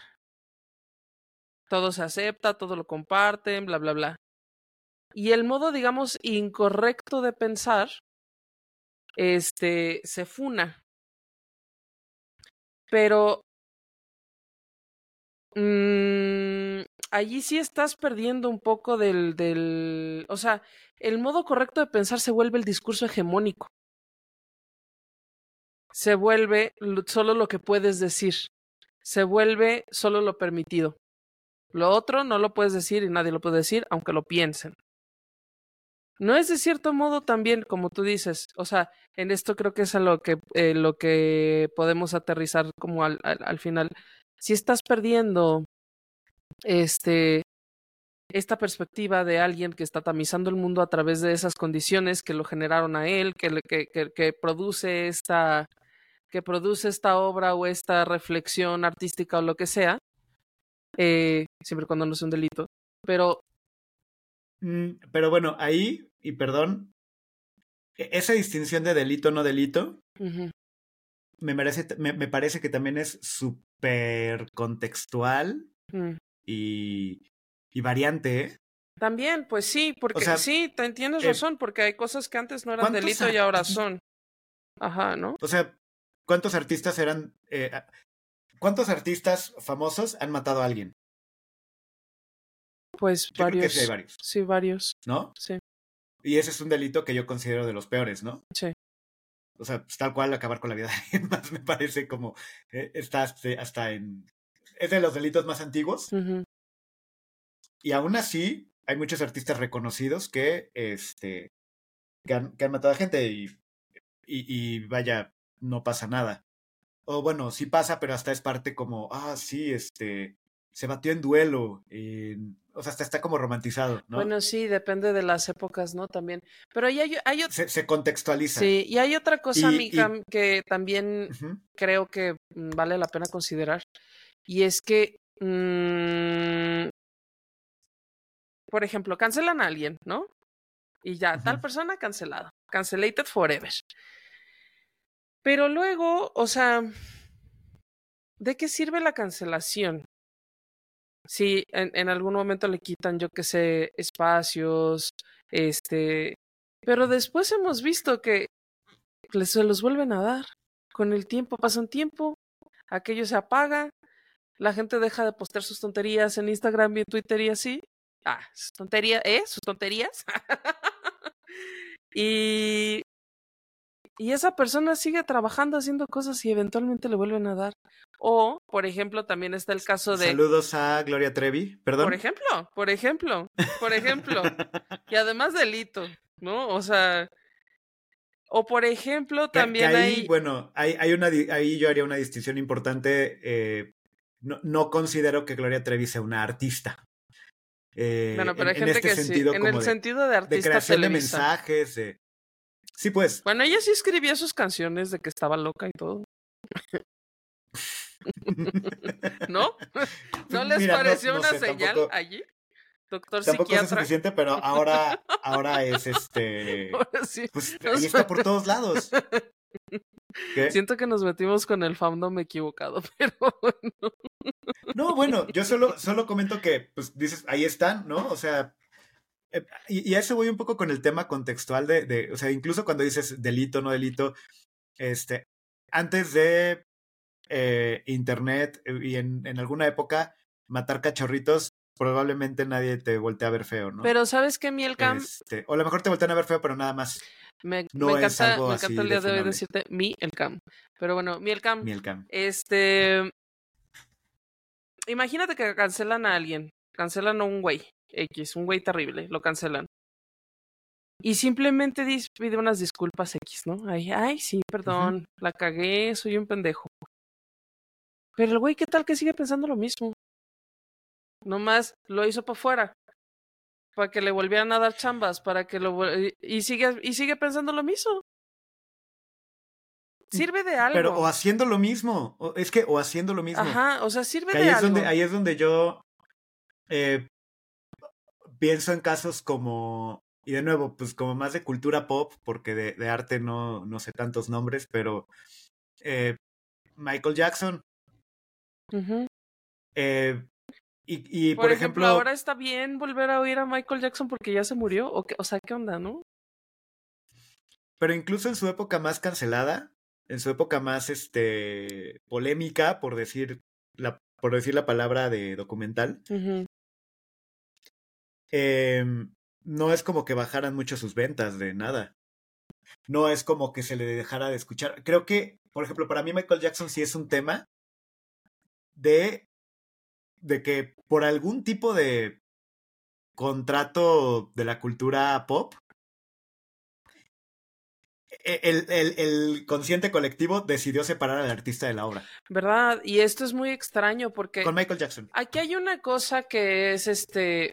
todo se acepta, todo lo comparten, bla, bla, bla. Y el modo, digamos, incorrecto de pensar, este, se funa. Pero mm, allí sí estás perdiendo un poco del, del, o sea, el modo correcto de pensar se vuelve el discurso hegemónico. Se vuelve lo- solo lo que puedes decir. Se vuelve solo lo permitido. Lo otro no lo puedes decir y nadie lo puede decir, aunque lo piensen. No es de cierto modo también, como tú dices, o sea, en esto creo que es a lo que, eh, lo que podemos aterrizar como al, al, al final. Si estás perdiendo este, esta perspectiva de alguien que está tamizando el mundo a través de esas condiciones que lo generaron a él, que, que, que, que produce esta que produce esta obra o esta reflexión artística o lo que sea, eh, siempre cuando no sea un delito, pero Mm, Pero bueno, ahí, y perdón, e- esa distinción de delito no delito me, merece, me, me parece que también es súper contextual mm. y, y variante. ¿eh? También, pues sí, porque sea, sí, te tienes eh, razón, porque hay cosas que antes no eran ¿cuántos delito y ahora son. Ajá, ¿no? O sea, ¿cuántos artistas eran... eh, ¿Cuántos artistas famosos han matado a alguien? Pues Yo creo que varios. sí hay varios, Sí, varios. ¿no? Sí, Y ese es un delito que yo considero de los peores, ¿no? sí. O sea, pues, tal cual acabar con la vida de alguien más me parece como... eh, está hasta, hasta en... Es de los delitos más antiguos. Y aún así, hay muchos artistas reconocidos que, este, que, han, que han matado a gente y, y, y vaya, no pasa nada. O bueno, sí pasa, pero hasta es parte como, ah, sí, este, se batió en duelo. en- o sea, hasta está como romantizado, ¿no? Bueno, sí, depende de las épocas, ¿no? También. Pero ahí hay, hay se, se contextualiza. Sí, y hay otra cosa, Y- amiga, y- que también creo que mm, vale la pena considerar. Y es que, mm, por ejemplo, cancelan a alguien, ¿no? Y ya, tal persona cancelada. Cancelated forever. Pero luego, o sea, ¿de qué sirve la cancelación? Si en, en algún momento le quitan, yo qué sé, espacios, este, pero después hemos visto que les, se los vuelven a dar. Con el tiempo pasa un tiempo, aquello se apaga, la gente deja de postear sus tonterías en Instagram y en Twitter y así. Ah, tonterías, ¿eh? Sus tonterías. y, y esa persona sigue trabajando, haciendo cosas y eventualmente le vuelven a dar. O, por ejemplo, también está el caso de... Saludos a Gloria Trevi, perdón. Por ejemplo, por ejemplo, por ejemplo. y además delito, ¿no? O sea... O por ejemplo, Que- que también ahí, hay... bueno, hay, hay una, di- ahí yo haría una distinción importante. eh, no, no considero que Gloria Trevi sea una artista. Eh, Bueno, pero hay en- en gente este que sí. En el de- sentido de de artista de mensajes. Sí, pues. Bueno, ella sí escribía sus canciones de que estaba loca y todo, ¿no? ¿No les Mira, pareció no una sé, señal tampoco- allí? Doctor Tampoco es psiquiatra. suficiente, pero ahora, ahora es este. Ahora sí. Pues ahí está por todos lados. ¿Qué? Siento que nos metimos con el fandom equivocado, pero bueno. No, bueno, yo solo, solo comento que, pues dices, ahí están, ¿no? O sea, y, y a eso voy un poco con el tema contextual de, de, o sea, incluso cuando dices delito, no delito, este, antes de eh, Internet eh, y en, en alguna época, matar cachorritos, probablemente nadie te voltea a ver feo, ¿no? Pero ¿sabes qué, Mielcam? Este, o a lo mejor te voltean a ver feo, pero nada más. Me, no me es encanta, me el día de hoy decirte mi el cam. Pero bueno, mi el cam. Mielcam. Este. Imagínate que cancelan a alguien. Cancelan a un güey. X, un güey terrible. Lo cancelan. Y simplemente pide unas disculpas X, ¿no? Ay, ay, sí, perdón. La cagué, soy un pendejo. Pero el güey, ¿qué tal que sigue pensando lo mismo? Nomás lo hizo para afuera. Para que le volvieran a dar chambas, para que lo y sigue, y sigue pensando lo mismo. Sirve de algo. Pero o haciendo lo mismo. es que, o haciendo lo mismo. Ajá, o sea, sirve de ahí algo. Es donde, ahí es donde yo eh, pienso en casos como. Y de nuevo, pues como más de cultura pop, porque de, de arte no, no sé tantos nombres, pero eh, Michael Jackson. eh, y, y por, ejemplo, ahora está bien volver a oír a Michael Jackson porque ya se murió. O, qué, o sea, ¿qué onda, no? Pero incluso en su época más cancelada, en su época más este polémica, por decir la, por decir la palabra de documental, em, no es como que bajaran mucho sus ventas de nada. No es como que se le dejara de escuchar. Creo que, por ejemplo, para mí Michael Jackson sí es un tema de, de que por algún tipo de contrato de la cultura pop, e, el, el, el, consciente colectivo decidió separar al artista de la obra. ¿Verdad? Y esto es muy extraño porque... Con Michael Jackson. Aquí hay una cosa que es este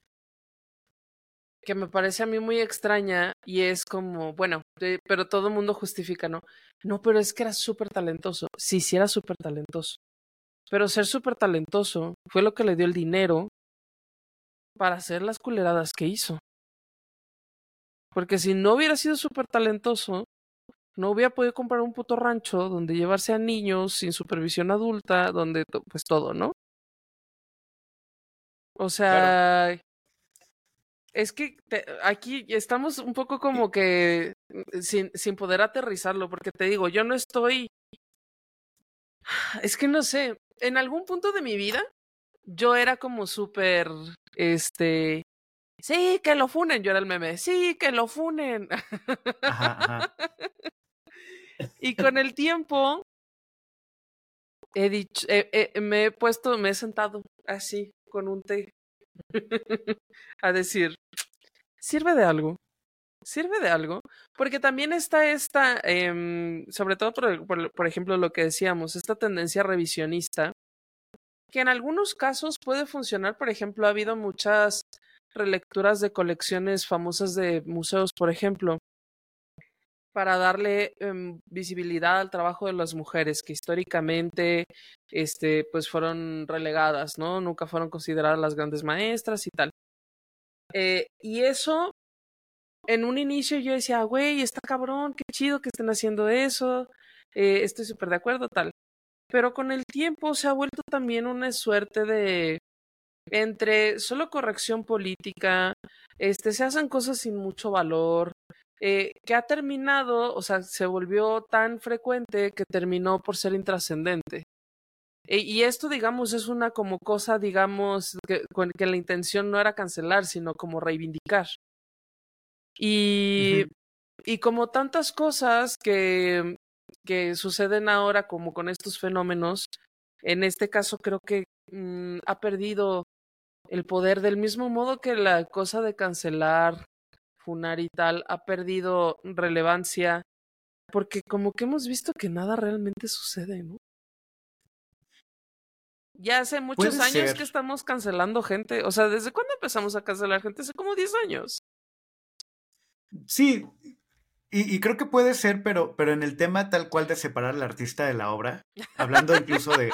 que me parece a mí muy extraña y es como, bueno, pero todo el mundo justifica, ¿no? No, pero es que era súper talentoso. Sí, sí era súper talentoso. Pero ser súper talentoso fue lo que le dio el dinero para hacer las culeradas que hizo. Porque si no hubiera sido súper talentoso, no hubiera podido comprar un puto rancho donde llevarse a niños sin supervisión adulta, donde pues todo, ¿no? O sea, es que aquí estamos un poco como que mm, sin, sin poder aterrizarlo, porque te digo, yo no estoy... Es que no sé, en algún punto de mi vida yo era como súper, este, sí, que lo funen, yo era el meme, sí, que lo funen. y con el tiempo he dicho, me he puesto, me he sentado así con un té a decir, sirve de algo, sirve de algo, porque también está esta, eh, sobre todo por, por, por, ejemplo lo que decíamos, esta tendencia revisionista, que en algunos casos puede funcionar, por ejemplo, ha habido muchas relecturas de colecciones famosas de museos, por ejemplo, para darle eh, visibilidad al trabajo de las mujeres que históricamente este, pues fueron relegadas, ¿no? Nunca fueron consideradas las grandes maestras y tal. Eh, y eso, en un inicio yo decía, güey, está cabrón, qué chido que estén haciendo eso, eh, estoy súper de acuerdo, tal. Pero con el tiempo se ha vuelto también una suerte de entre solo corrección política, este, se hacen cosas sin mucho valor, eh, que ha terminado, o sea, se volvió tan frecuente que terminó por ser intrascendente. E, y esto, digamos, es una como cosa, digamos, que, que, la intención no era cancelar, sino como reivindicar. Y, y como tantas cosas que, que suceden ahora, como con estos fenómenos, en este caso creo que mm, ha perdido el poder del mismo modo que la cosa de cancelar funar y tal ha perdido relevancia porque como que hemos visto que nada realmente sucede, ¿no? Ya hace muchos años que estamos cancelando gente. O sea, ¿desde cuándo empezamos a cancelar gente? Hace como 10 años. Sí, y, y, creo que puede ser, pero, pero en el tema tal cual de separar al artista de la obra, hablando incluso de,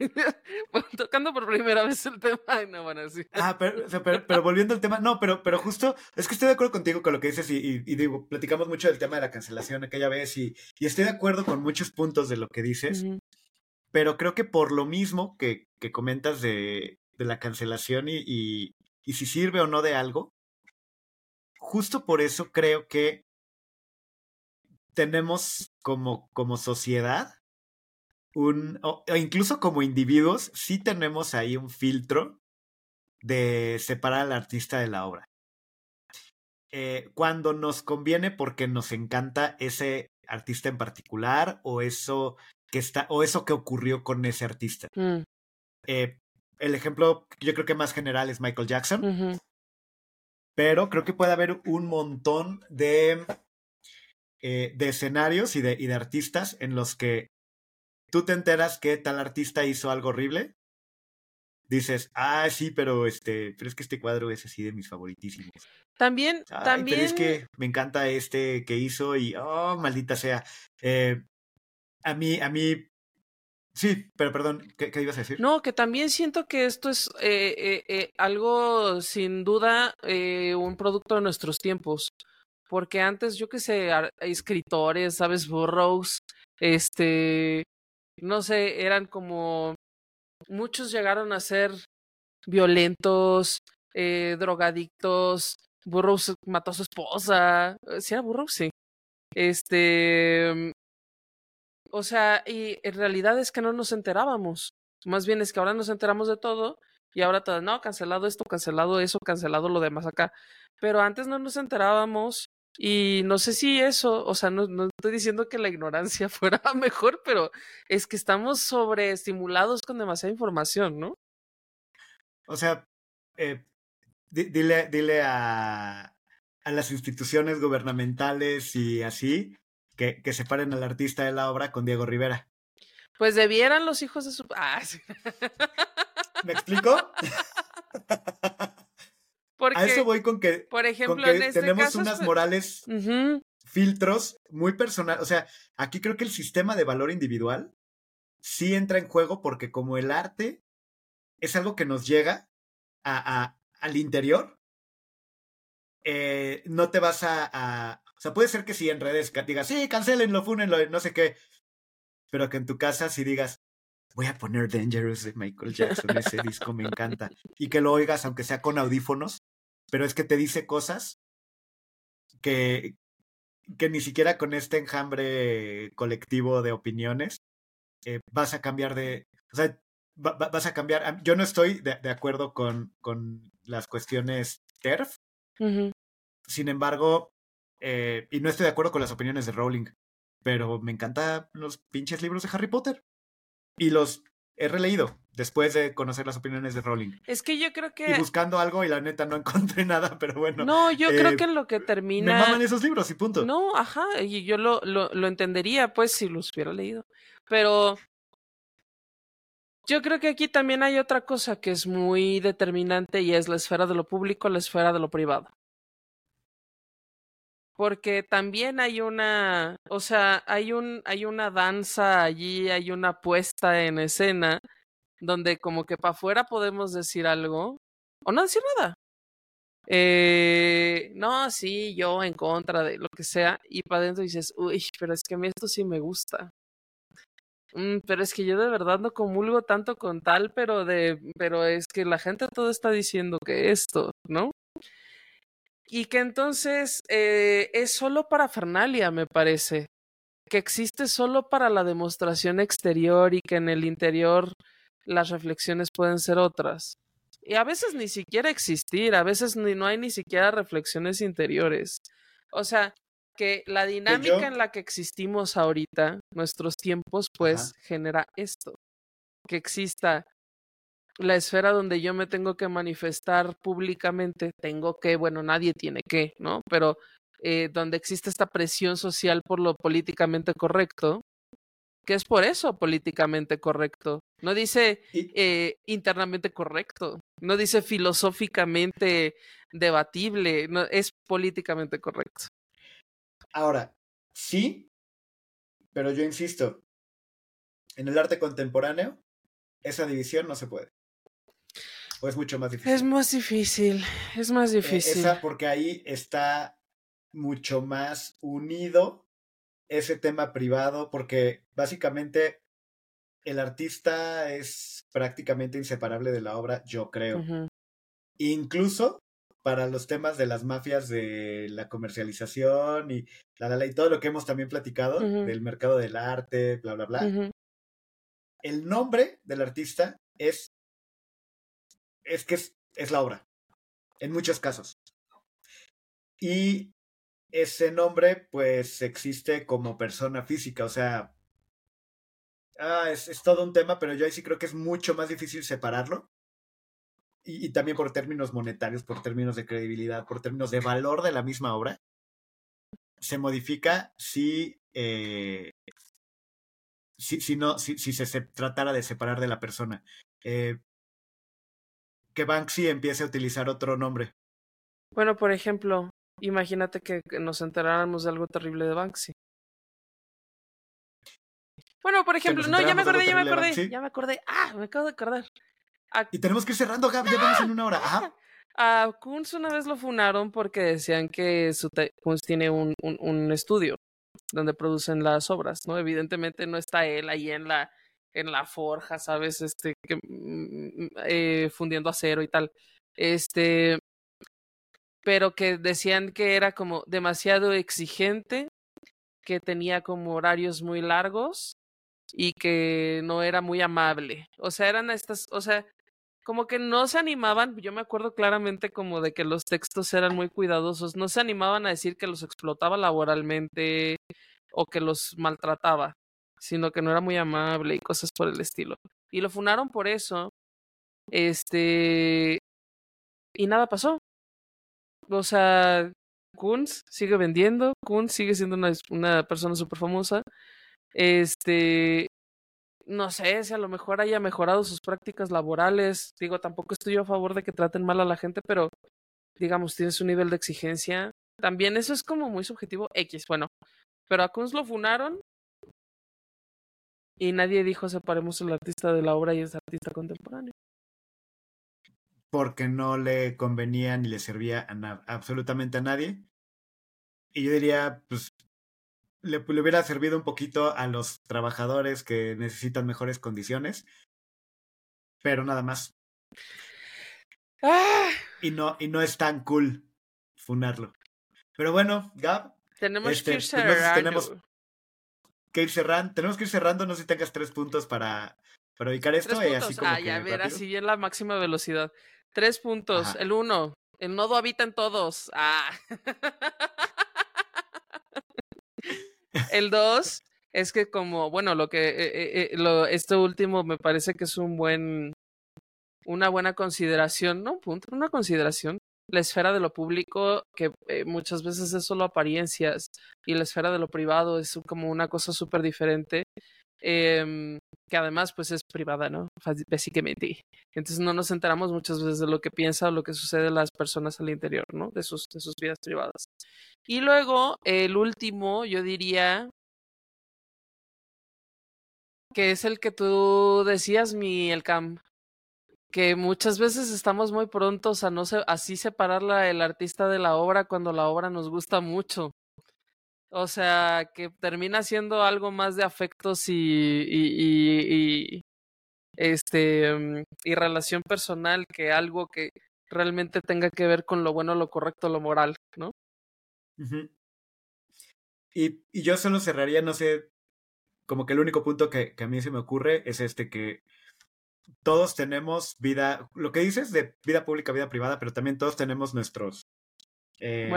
tocando por primera vez el tema. no, bueno, sí. Ah, pero, pero, volviendo al tema, no, pero, pero justo, es que estoy de acuerdo contigo con lo que dices y, y, digo, platicamos mucho del tema de la cancelación aquella vez y, y estoy de acuerdo con muchos puntos de lo que dices, pero creo que por lo mismo que, comentas de, la cancelación y, si sirve o no de algo, justo por eso creo que tenemos como, sociedad o, incluso como individuos, sí tenemos ahí un filtro de separar al artista de la obra. Eh, cuando nos conviene porque nos encanta ese artista en particular o eso que está o eso que ocurrió con ese artista. Mm. Eh, el ejemplo yo creo que más general es Michael Jackson, pero creo que puede haber un montón de, eh, de escenarios y de, y de artistas en los que tú te enteras que tal artista hizo algo horrible, dices, ah, sí, pero este, pero es que este cuadro es así de mis favoritísimos. También, también. Pero es que me encanta este que hizo y, oh, maldita sea. Eh, a mí, a mí, sí, pero perdón, ¿qué, ibas a decir? No, que también siento que esto es eh, eh, eh algo, sin duda, un producto de nuestros tiempos. Porque antes, yo qué sé, escritores, ¿sabes? Burroughs, este, no sé, eran como muchos llegaron a ser violentos, drogadictos. Burroughs mató a su esposa. Eh, ¿Sí era Burroughs? Sí. Este. O sea, y en realidad es que no nos enterábamos. Más bien es que ahora nos enteramos de todo y ahora todo, no, cancelado esto, cancelado eso, cancelado lo demás acá. Pero antes no nos enterábamos y no sé si eso, o sea, no, no, estoy diciendo que la ignorancia fuera mejor, pero es que estamos sobreestimulados con demasiada información, ¿no? O sea, eh, dile, dile a, a las instituciones gubernamentales y así que, que separen al artista de la obra con Diego Rivera. Pues debieran los hijos de su... Ah, ¿Me explico? a eso voy con que, por ejemplo, este tenemos unas morales, filtros muy personales. O sea, aquí creo que el sistema de valor individual sí entra en juego porque como el arte es algo que nos llega a, al interior, eh, no te vas a, O sea, puede ser que si en redes digas, sí, cancelenlo, fúnenlo, no sé qué. Pero que en tu casa si digas, voy a poner Dangerous de Michael Jackson, ese disco me encanta. Y que lo oigas, aunque sea con audífonos, pero es que te dice cosas que, que ni siquiera con este enjambre colectivo de opiniones eh, vas a cambiar de... O sea, vas a cambiar... Yo no estoy de, acuerdo con, con, las cuestiones TERF. Sin embargo, eh, y no estoy de acuerdo con las opiniones de Rowling, pero me encantan los pinches libros de Harry Potter. Y los he releído después de conocer las opiniones de Rowling. Es que yo creo que... Y buscando algo y la neta no encontré nada, pero bueno. No, yo creo eh, que lo que termina... Me maman esos libros y punto. No, ajá, y yo lo, lo, lo entendería pues si los hubiera leído. Pero yo creo que aquí también hay otra cosa que es muy determinante y es la esfera de lo público, la esfera de lo privado porque también hay una, o sea, hay un, hay una danza allí, hay una puesta en escena donde como que para afuera podemos decir algo o no decir nada. Eh, no, sí, yo en contra de lo que sea, y para adentro dices, uy, pero es que a mí esto sí me gusta. Mm, pero es que yo de verdad no comulgo tanto con tal, pero de, pero es que la gente todo está diciendo que esto, ¿no? Y que entonces eh, es solo para Fernalia, me parece, que existe solo para la demostración exterior y que en el interior las reflexiones pueden ser otras. Y a veces ni siquiera existir, a veces ni, no hay ni siquiera reflexiones interiores. O sea, que la dinámica en la que existimos ahorita, nuestros tiempos, pues genera esto. Que exista la esfera donde yo me tengo que manifestar públicamente, tengo que, bueno, nadie tiene que, ¿no? Pero eh, donde existe esta presión social por lo políticamente correcto, que es por eso políticamente correcto. No dice eh, internamente correcto, no dice filosóficamente debatible, no, es políticamente correcto. Ahora, sí, pero yo insisto, en el arte contemporáneo, esa división no se puede. ¿O es mucho más difícil? Es más difícil, es más e, difícil. esa porque ahí está mucho más unido ese tema privado, porque básicamente el artista es prácticamente inseparable de la obra, yo creo. Incluso para los temas de las mafias de la comercialización y la, la, y todo lo que hemos también platicado del mercado del arte, bla, bla, bla. El nombre del artista es es que es, la obra, en muchos casos. Y ese nombre, pues, existe como persona física, o sea, ah, es, todo un tema, pero yo ahí sí creo que es mucho más difícil separarlo. Y, también por términos monetarios, por términos de credibilidad, por términos de valor de la misma obra, se modifica si, eh, si, si no, si, si se, se, tratara de separar de la persona. Eh, que Banksy empiece a utilizar otro nombre. Bueno, por ejemplo, imagínate que nos enteráramos de algo terrible de Banksy. Bueno, por ejemplo, no, ya me acordé, ya me acordé, ya me acordé. Ah, me acabo de acordar. Y tenemos que ir cerrando, Gab, ya vamos en una hora. Ajá. A Kunz una vez lo funaron porque decían que su Kunz tiene un, un, un, estudio donde producen las obras, ¿no? Evidentemente no está él ahí en la, en la forja, ¿sabes? Este, que, mm, eh, fundiendo acero y tal. Este, pero que decían que era como demasiado exigente, que tenía como horarios muy largos y que no era muy amable. O sea, eran estas, o sea, como que no se animaban, yo me acuerdo claramente como de que los textos eran muy cuidadosos, no se animaban a decir que los explotaba laboralmente o que los maltrataba, sino que no era muy amable y cosas por el estilo. Y lo funaron por eso. Este. Y nada pasó. O sea, Kunz sigue vendiendo, Kunz sigue siendo una, una persona súper famosa. Este, no sé si a lo mejor haya mejorado sus prácticas laborales. Digo, tampoco estoy yo a favor de que traten mal a la gente, pero digamos, tienes un nivel de exigencia. También eso es como muy subjetivo. X, bueno. Pero a Kunz lo funaron y nadie dijo separemos el artista de la obra y el artista contemporáneo. Porque no le convenía ni le servía a absolutamente a nadie. Y yo diría, pues le, le, hubiera servido un poquito a los trabajadores que necesitan mejores condiciones, pero nada más. ¡Ah! Y no, y no es tan cool funarlo. Pero bueno, Gab. Tenemos este, que. Pues tenemos que ir cerrando. Tenemos que ir cerrando. No sé si tengas tres puntos para, para ubicar esto. Y así como ya, a ver, así en la máxima velocidad. Tres puntos. Ajá. El uno. El nodo habita en todos. Ah. El 2 es que como, bueno, lo que, eh, eh, lo, esto último me parece que es un buen, una buena consideración, ¿no? Punto, una consideración. La esfera de lo público, que eh, muchas veces es solo apariencias, y la esfera de lo privado es como una cosa súper diferente, eh, que además pues es privada, ¿no? Básicamente. Entonces no nos enteramos muchas veces de lo que piensa o lo que sucede las personas al interior, ¿no? De sus, de sus vidas privadas. Y luego, el último, yo diría que es el que tú decías, mi el Cam, que muchas veces estamos muy prontos a no se, así separar la, el artista de la obra cuando la obra nos gusta mucho. O sea, que termina siendo algo más de afectos y, y, y, y este y relación personal que algo que realmente tenga que ver con lo bueno, lo correcto, lo moral, ¿no? Y, y yo solo cerraría, no sé, como que el único punto que, que a mí se me ocurre es este que todos tenemos vida, lo que dices de vida pública, vida privada, pero también todos tenemos nuestros eh,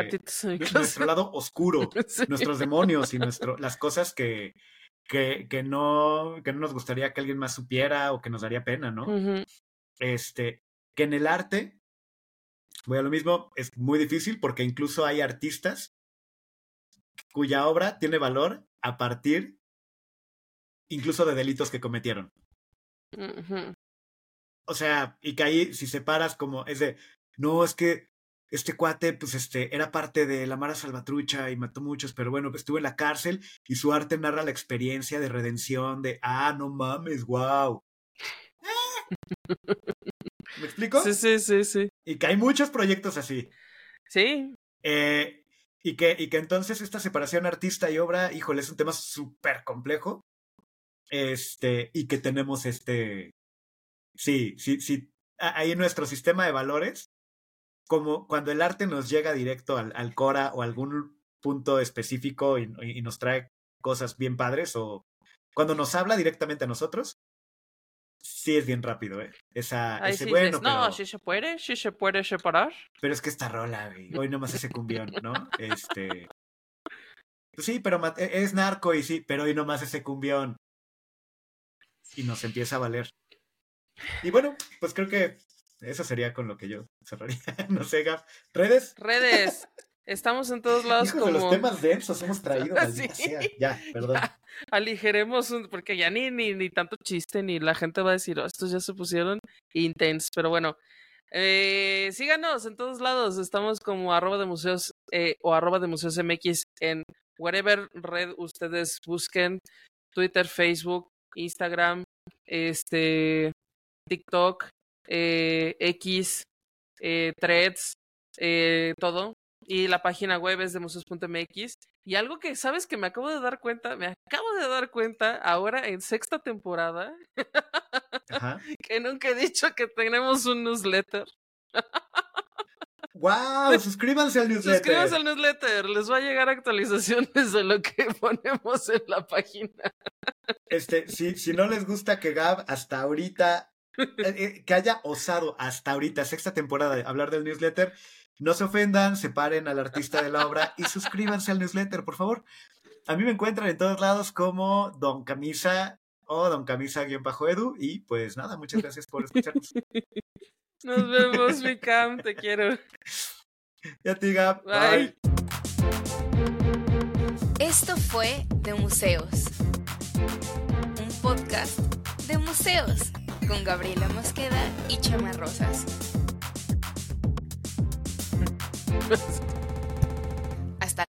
nuestro lado oscuro, sí. nuestros demonios y nuestro, las cosas que, que, que, no, que no nos gustaría que alguien más supiera o que nos daría pena, ¿no? Uh -huh. Este, que en el arte, voy a lo mismo, es muy difícil porque incluso hay artistas cuya obra tiene valor a partir incluso de delitos que cometieron. Uh -huh. O sea, y que ahí si separas como es de, no, es que este cuate, pues este, era parte de la Mara Salvatrucha y mató muchos, pero bueno, estuvo en la cárcel y su arte narra la experiencia de redención de, ah, no mames, wow. ¿Me explico? Sí, sí, sí, sí. Y que hay muchos proyectos así. Sí. Eh, y, que, y que entonces esta separación artista y obra, híjole, es un tema súper complejo. Este, y que tenemos este, sí, sí, sí, ahí en nuestro sistema de valores como cuando el arte nos llega directo al, al Cora o algún punto específico y, y, nos trae cosas bien padres o cuando nos habla directamente a nosotros, sí es bien rápido, ¿eh? Esa, Ahí ese sí bueno, dices, no, pero, sí se puede, sí se puede separar. pero es que esta rola, güey, hoy nomás ese cumbión, ¿no? Este... Pues sí, pero es narco y sí, pero hoy nomás ese cumbión. Y nos empieza a valer. Y bueno, pues creo que eso sería con lo que yo cerraría. no sé, Gaf. ¿Redes? Redes. Estamos en todos lados Hijos como... de los temas densos hemos traído, Sí. sea. Ya, perdón. Ya. aligeremos un, porque ya ni, ni, ni tanto chiste, ni la gente va a decir, oh, estos ya se pusieron intense, pero bueno. Eh, síganos en todos lados, estamos como arroba de museos eh, o arroba de museos MX en whatever red ustedes busquen, Twitter, Facebook, Instagram, este, TikTok, eh, X, eh, Threads, eh, todo. Y la página web es de museos.mx. Y algo que, ¿sabes? Que me acabo de dar cuenta, me acabo de dar cuenta ahora en sexta temporada, que nunca he dicho que tenemos un newsletter. ¡Wow! Suscríbanse al newsletter. Suscríbanse al newsletter. Les va a llegar actualizaciones de lo que ponemos en la página. Este, si, si no les gusta que Gab hasta ahorita, eh, eh, que haya osado hasta ahorita, sexta temporada, de hablar del newsletter, no se ofendan, separen al artista de la obra y suscríbanse al newsletter, por favor. A mí me encuentran en todos lados como Don Camisa o Don Camisa-Edu. Y pues nada, muchas gracias por escucharnos. Nos vemos, mi Cam, te quiero. Y a ti, Gab. Bye. Esto fue De Museos, un podcast de museos con Gabriela Mosqueda y Chama Rosas.